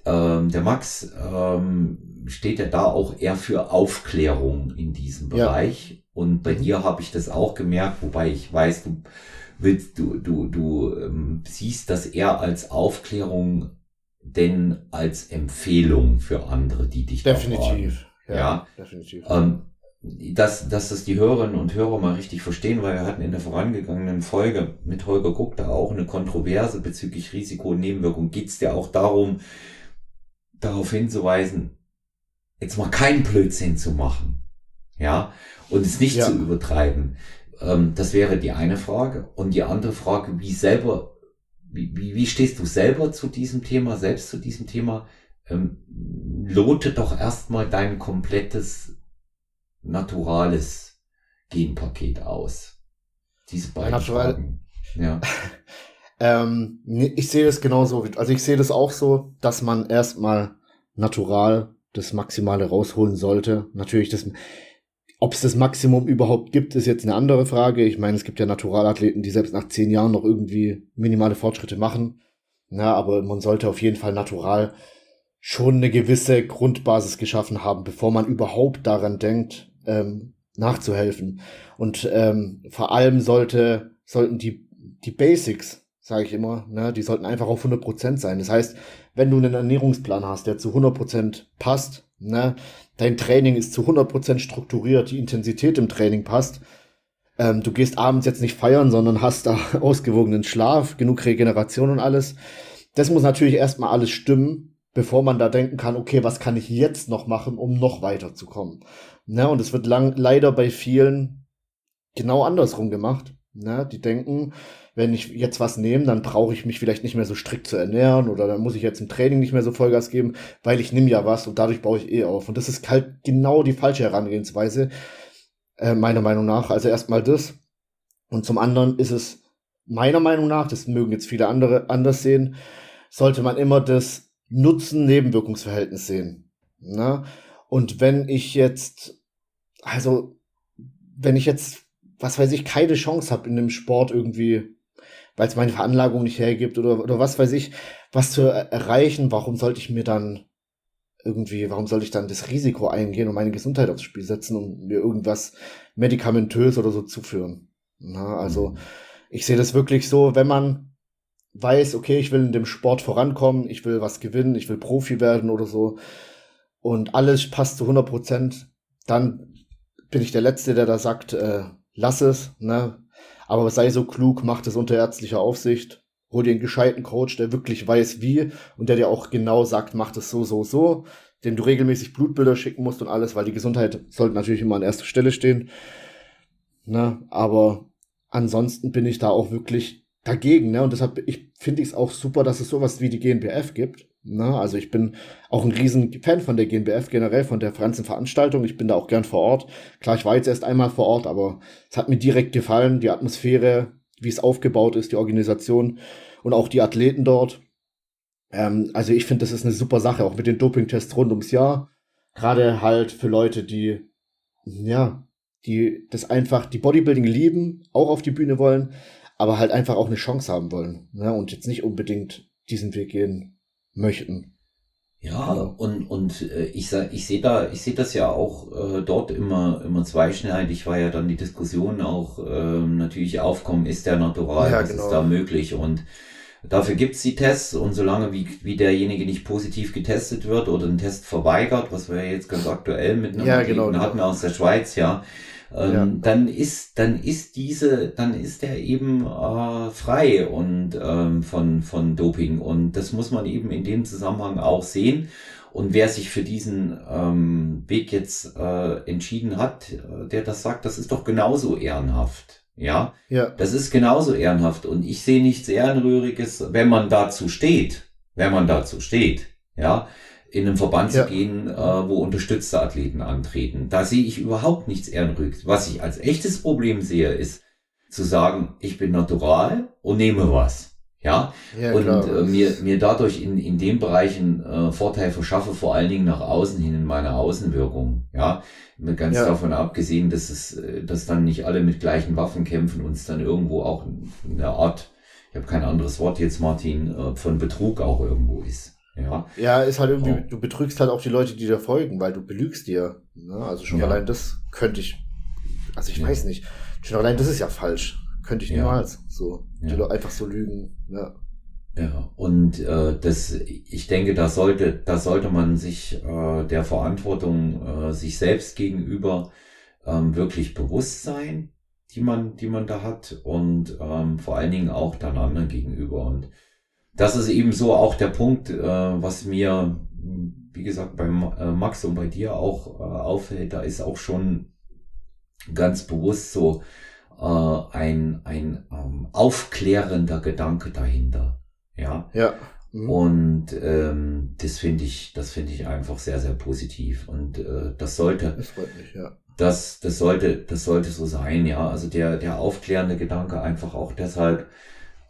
Speaker 1: ähm, der Max ähm, steht ja da auch eher für Aufklärung in diesem Bereich. Ja. Und bei mhm. dir habe ich das auch gemerkt, wobei ich weiß, du willst, du, du, du ähm, siehst das eher als Aufklärung denn als Empfehlung für andere, die dich
Speaker 2: definitiv
Speaker 1: ja, ja, definitiv. Ähm, dass, dass das die Hörerinnen und Hörer mal richtig verstehen, weil wir hatten in der vorangegangenen Folge mit Holger Guck da auch eine Kontroverse bezüglich Risiko und Nebenwirkung. Geht es ja auch darum, darauf hinzuweisen, jetzt mal keinen Blödsinn zu machen. Ja, und es nicht ja. zu übertreiben. Ähm, das wäre die eine Frage. Und die andere Frage, wie selber, wie, wie, wie stehst du selber zu diesem Thema, selbst zu diesem Thema? Ähm, lote doch erstmal dein komplettes naturales Genpaket aus. Diese beiden Natural Fragen.
Speaker 2: Ja. Ähm, ich sehe das genauso. Also ich sehe das auch so, dass man erstmal natural das Maximale rausholen sollte. Natürlich, ob es das Maximum überhaupt gibt, ist jetzt eine andere Frage. Ich meine, es gibt ja Naturalathleten, die selbst nach zehn Jahren noch irgendwie minimale Fortschritte machen. Na, aber man sollte auf jeden Fall natural schon eine gewisse Grundbasis geschaffen haben, bevor man überhaupt daran denkt, ähm, nachzuhelfen. Und ähm, vor allem sollte, sollten die, die Basics sage ich immer, ne, die sollten einfach auf 100% sein. Das heißt, wenn du einen Ernährungsplan hast, der zu 100% passt, ne, dein Training ist zu 100% strukturiert, die Intensität im Training passt, ähm, du gehst abends jetzt nicht feiern, sondern hast da ausgewogenen Schlaf, genug Regeneration und alles. Das muss natürlich erstmal alles stimmen, bevor man da denken kann, okay, was kann ich jetzt noch machen, um noch weiterzukommen. Ne, und es wird lang, leider bei vielen genau andersrum gemacht. Ne, die denken, wenn ich jetzt was nehme, dann brauche ich mich vielleicht nicht mehr so strikt zu ernähren oder dann muss ich jetzt im Training nicht mehr so Vollgas geben, weil ich nehme ja was und dadurch baue ich eh auf. Und das ist halt genau die falsche Herangehensweise, äh, meiner Meinung nach. Also erstmal das. Und zum anderen ist es meiner Meinung nach, das mögen jetzt viele andere anders sehen, sollte man immer das Nutzen-Nebenwirkungsverhältnis sehen. Ne? Und wenn ich jetzt, also, wenn ich jetzt, was weiß ich, keine Chance habe in dem Sport irgendwie, weil es meine Veranlagung nicht hergibt oder, oder was weiß ich, was zu erreichen, warum sollte ich mir dann irgendwie, warum sollte ich dann das Risiko eingehen und meine Gesundheit aufs Spiel setzen und mir irgendwas medikamentös oder so zuführen? Na, also, mhm. ich sehe das wirklich so, wenn man weiß, okay, ich will in dem Sport vorankommen, ich will was gewinnen, ich will Profi werden oder so und alles passt zu 100 Prozent, dann bin ich der Letzte, der da sagt, äh, lass es, ne? Aber sei so klug, mach das unter ärztlicher Aufsicht, hol dir einen gescheiten Coach, der wirklich weiß wie und der dir auch genau sagt, mach das so, so, so, dem du regelmäßig Blutbilder schicken musst und alles, weil die Gesundheit sollte natürlich immer an erster Stelle stehen. Ne? Aber ansonsten bin ich da auch wirklich dagegen, ne? Und deshalb ich finde ich es auch super, dass es sowas wie die GNBF gibt. Ne? Also ich bin auch ein riesen Fan von der GNBF generell, von der ganzen Veranstaltung. Ich bin da auch gern vor Ort. Klar, ich war jetzt erst einmal vor Ort, aber es hat mir direkt gefallen, die Atmosphäre, wie es aufgebaut ist, die Organisation und auch die Athleten dort. Ähm, also ich finde, das ist eine super Sache, auch mit den Dopingtests rund ums Jahr. Gerade halt für Leute, die, ja, die das einfach, die Bodybuilding lieben, auch auf die Bühne wollen, aber halt einfach auch eine Chance haben wollen. Ne? Und jetzt nicht unbedingt diesen Weg gehen möchten.
Speaker 1: Ja, und, und äh, ich, ich sehe da, ich sehe das ja auch äh, dort immer, immer zweischneidig, war ja dann die Diskussion auch äh, natürlich aufkommen, ist der natural, ja, was genau. ist da möglich? Und dafür gibt's die Tests und solange wie, wie derjenige nicht positiv getestet wird oder den Test verweigert, was wir jetzt ganz aktuell mit einem
Speaker 2: ja, genau,
Speaker 1: hatten genau. aus der Schweiz, ja, ähm, ja. dann ist, dann ist diese, dann ist er eben äh, frei und ähm, von, von Doping. Und das muss man eben in dem Zusammenhang auch sehen. Und wer sich für diesen ähm, Weg jetzt äh, entschieden hat, äh, der das sagt, das ist doch genauso ehrenhaft. Ja?
Speaker 2: ja,
Speaker 1: das ist genauso ehrenhaft. Und ich sehe nichts Ehrenrühriges, wenn man dazu steht, wenn man dazu steht. Ja, in einem Verband ja. zu gehen, äh, wo unterstützte Athleten antreten. Da sehe ich überhaupt nichts Ehrenrücks. Was ich als echtes Problem sehe, ist zu sagen, ich bin natural und nehme was. Ja, ja und äh, mir, mir dadurch in, in dem Bereich einen äh, Vorteil verschaffe, vor allen Dingen nach außen hin in meiner Außenwirkung. Ja, ganz ja. davon abgesehen, dass es, äh, dass dann nicht alle mit gleichen Waffen kämpfen und es dann irgendwo auch eine Art, ich habe kein anderes Wort jetzt, Martin, äh, von Betrug auch irgendwo ist. Ja.
Speaker 2: Ja, ist halt irgendwie, oh. du betrügst halt auch die Leute, die dir folgen, weil du belügst dir. Ne? Also schon ja. allein das könnte ich, also ich ja. weiß nicht, schon allein das ist ja falsch. Könnte ich ja. niemals so, die Leute einfach so lügen. Ja.
Speaker 1: Ja, und äh, das, ich denke, da sollte, da sollte man sich äh, der Verantwortung äh, sich selbst gegenüber ähm, wirklich bewusst sein, die man, die man da hat und ähm, vor allen Dingen auch dann anderen gegenüber. Und das ist eben so auch der Punkt, äh, was mir, wie gesagt, bei äh, Max und bei dir auch äh, auffällt. Da ist auch schon ganz bewusst so äh, ein, ein ähm, aufklärender Gedanke dahinter. Ja.
Speaker 2: Ja.
Speaker 1: Mhm. Und ähm, das finde ich, das finde ich einfach sehr, sehr positiv. Und äh, das sollte.
Speaker 2: Das freut mich, ja.
Speaker 1: Das, das sollte, das sollte so sein, ja. Also der, der aufklärende Gedanke einfach auch deshalb,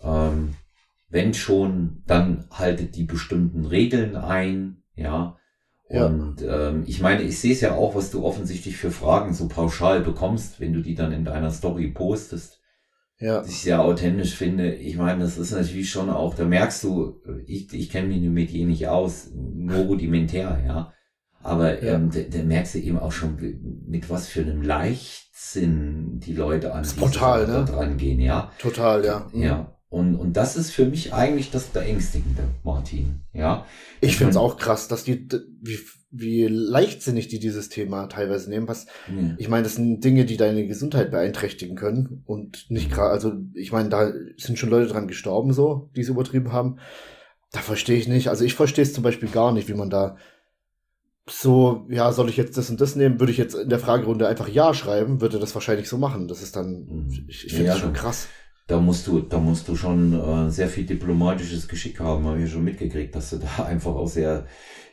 Speaker 1: ähm, wenn schon, dann haltet die bestimmten Regeln ein, ja. Und ja. ähm, ich meine, ich sehe es ja auch, was du offensichtlich für Fragen so pauschal bekommst, wenn du die dann in deiner Story postest. Ja. Was ich sehr authentisch finde. Ich meine, das ist natürlich schon auch, da merkst du, ich, ich kenne mich mit ihr nicht aus, nur rudimentär, ja. Aber ja. ähm, da, da merkst du eben auch schon, mit was für einem Leichtsinn die Leute an
Speaker 2: das brutal, ne?
Speaker 1: dran gehen, ja.
Speaker 2: Total, ja.
Speaker 1: Mhm. Ja. Und, und das ist für mich eigentlich das Beängstigende, Martin. Ja.
Speaker 2: Ich finde es auch krass, dass die, wie, wie leichtsinnig die dieses Thema teilweise nehmen. Was, ja. ich meine, das sind Dinge, die deine Gesundheit beeinträchtigen können. Und nicht gerade, also ich meine, da sind schon Leute dran gestorben, so, die es übertrieben haben. Da verstehe ich nicht. Also ich verstehe es zum Beispiel gar nicht, wie man da so, ja, soll ich jetzt das und das nehmen? Würde ich jetzt in der Fragerunde einfach Ja schreiben, würde das wahrscheinlich so machen. Das ist dann, mhm. ich, ich finde ja, das schon krass
Speaker 1: da musst du, da musst du schon äh, sehr viel diplomatisches Geschick haben, habe ich schon mitgekriegt, dass du da einfach auch sehr,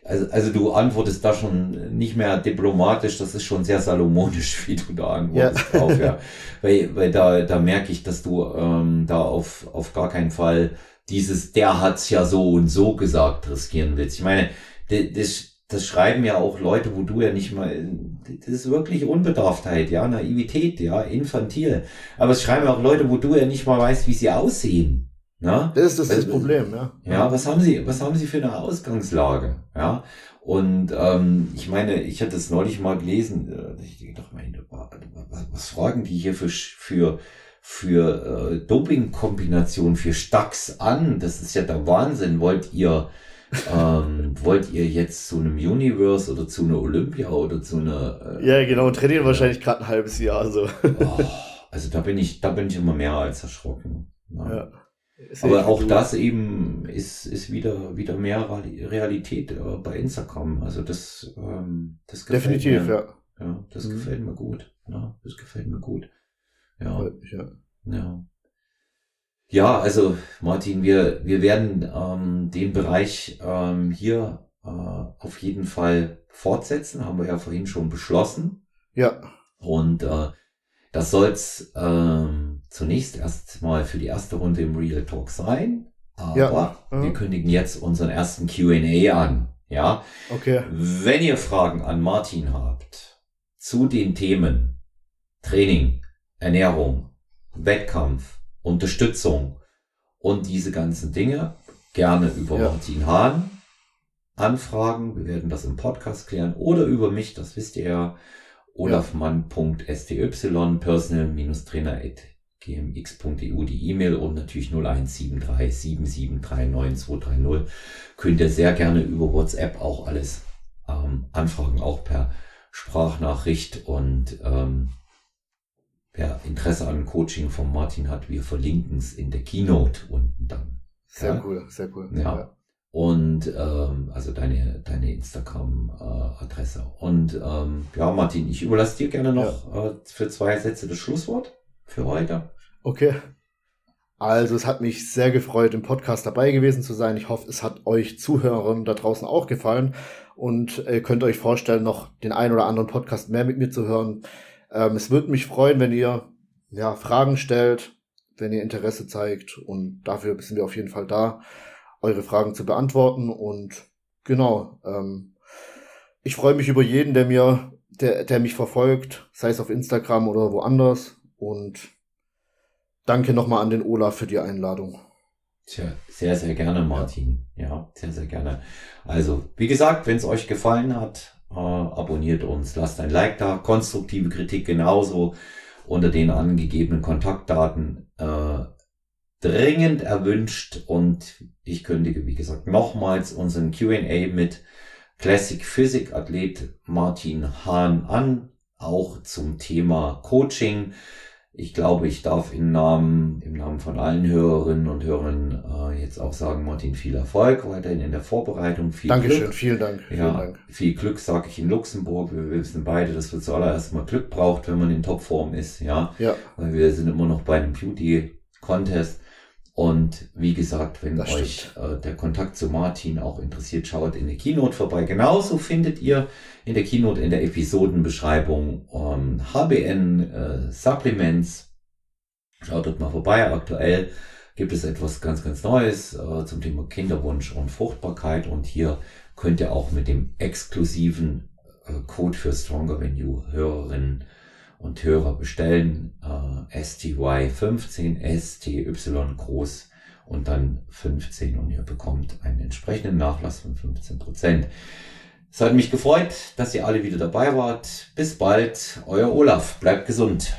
Speaker 1: also, also du antwortest da schon nicht mehr diplomatisch, das ist schon sehr salomonisch, wie du da antwortest ja. drauf, ja. Weil, weil da, da merke ich, dass du ähm, da auf, auf gar keinen Fall dieses, der hat's ja so und so gesagt, riskieren willst. Ich meine, das, das schreiben ja auch Leute, wo du ja nicht mal, das ist wirklich Unbedarftheit, ja, Naivität, ja, infantil. Aber es schreiben ja auch Leute, wo du ja nicht mal weißt, wie sie aussehen. Na?
Speaker 2: Das ist das, das Problem, ja.
Speaker 1: Ja, was haben sie, was haben sie für eine Ausgangslage, ja? Und ähm, ich meine, ich hatte es neulich mal gelesen, äh, ich denke doch, meine, was, was fragen die hier für, für, für äh, Doping-Kombination für Stacks an? Das ist ja der Wahnsinn. Wollt ihr, ähm, wollt ihr jetzt zu einem Universe oder zu einer Olympia oder zu einer.
Speaker 2: Äh, ja, genau, trainieren äh, wahrscheinlich gerade ein halbes Jahr. Also.
Speaker 1: Oh, also da bin ich, da bin ich immer mehr als erschrocken. Ja. ja. Aber auch das eben ist, ist wieder, wieder mehr Realität äh, bei Instagram. Also das, ähm, das
Speaker 2: gefällt Definitiv,
Speaker 1: mir.
Speaker 2: ja.
Speaker 1: Ja, das mhm. gefällt mir gut. Ja, das gefällt mir gut. Ja. ja. Ja. Ja, also Martin, wir, wir werden ähm, den Bereich ähm, hier äh, auf jeden Fall fortsetzen, haben wir ja vorhin schon beschlossen.
Speaker 2: Ja.
Speaker 1: Und äh, das soll's ähm, zunächst erst mal für die erste Runde im Real Talk sein. Aber ja. Mhm. wir kündigen jetzt unseren ersten QA an. Ja.
Speaker 2: Okay.
Speaker 1: Wenn ihr Fragen an Martin habt zu den Themen Training, Ernährung, Wettkampf, Unterstützung und diese ganzen Dinge gerne über ja. Martin Hahn anfragen. Wir werden das im Podcast klären oder über mich, das wisst ihr ja. olafmann.sty, personal-trainer.gmx.eu, die E-Mail und natürlich 0173 7739230. Könnt ihr sehr gerne über WhatsApp auch alles ähm, anfragen, auch per Sprachnachricht und ähm, wer Interesse an Coaching von Martin hat, wir verlinken es in der Keynote unten dann.
Speaker 2: Sehr ja? cool, sehr cool.
Speaker 1: Ja. ja. Und ähm, also deine, deine Instagram-Adresse. Äh, und ähm, ja, Martin, ich überlasse dir gerne noch ja. äh, für zwei Sätze das Schlusswort für heute.
Speaker 2: Okay. Also es hat mich sehr gefreut, im Podcast dabei gewesen zu sein. Ich hoffe, es hat euch Zuhörern da draußen auch gefallen und ihr könnt euch vorstellen, noch den ein oder anderen Podcast mehr mit mir zu hören. Ähm, es würde mich freuen, wenn ihr ja, Fragen stellt, wenn ihr Interesse zeigt und dafür sind wir auf jeden Fall da, eure Fragen zu beantworten und genau, ähm, ich freue mich über jeden, der mir, der, der mich verfolgt, sei es auf Instagram oder woanders und danke nochmal an den Olaf für die Einladung.
Speaker 1: Tja, sehr, sehr gerne, Martin. Ja, sehr, sehr gerne. Also, wie gesagt, wenn es euch gefallen hat, äh, abonniert uns, lasst ein Like da, konstruktive Kritik genauso unter den angegebenen Kontaktdaten äh, dringend erwünscht und ich kündige, wie gesagt, nochmals unseren Q&A mit Classic Physik Athlet Martin Hahn an, auch zum Thema Coaching. Ich glaube, ich darf im Namen, im Namen von allen Hörerinnen und Hörern äh, jetzt auch sagen, Martin, viel Erfolg weiterhin in der Vorbereitung. Viel
Speaker 2: Dankeschön,
Speaker 1: Glück.
Speaker 2: vielen Dank.
Speaker 1: Vielen ja, Dank. Viel Glück, sage ich in Luxemburg. Wir wissen beide, dass wir zuallererst mal Glück braucht, wenn man in Topform ist. Ja,
Speaker 2: ja.
Speaker 1: weil wir sind immer noch bei einem Beauty-Contest. Und wie gesagt, wenn das euch äh, der Kontakt zu Martin auch interessiert, schaut in der Keynote vorbei. Genauso findet ihr in der Keynote in der Episodenbeschreibung ähm, HBN äh, Supplements. Schaut dort mal vorbei. Aktuell gibt es etwas ganz, ganz Neues äh, zum Thema Kinderwunsch und Fruchtbarkeit. Und hier könnt ihr auch mit dem exklusiven äh, Code für Stronger Venue Hörerinnen und Hörer bestellen. Äh, STY15, STY groß und dann 15 und ihr bekommt einen entsprechenden Nachlass von 15 Prozent. Es hat mich gefreut, dass ihr alle wieder dabei wart. Bis bald, euer Olaf. Bleibt gesund.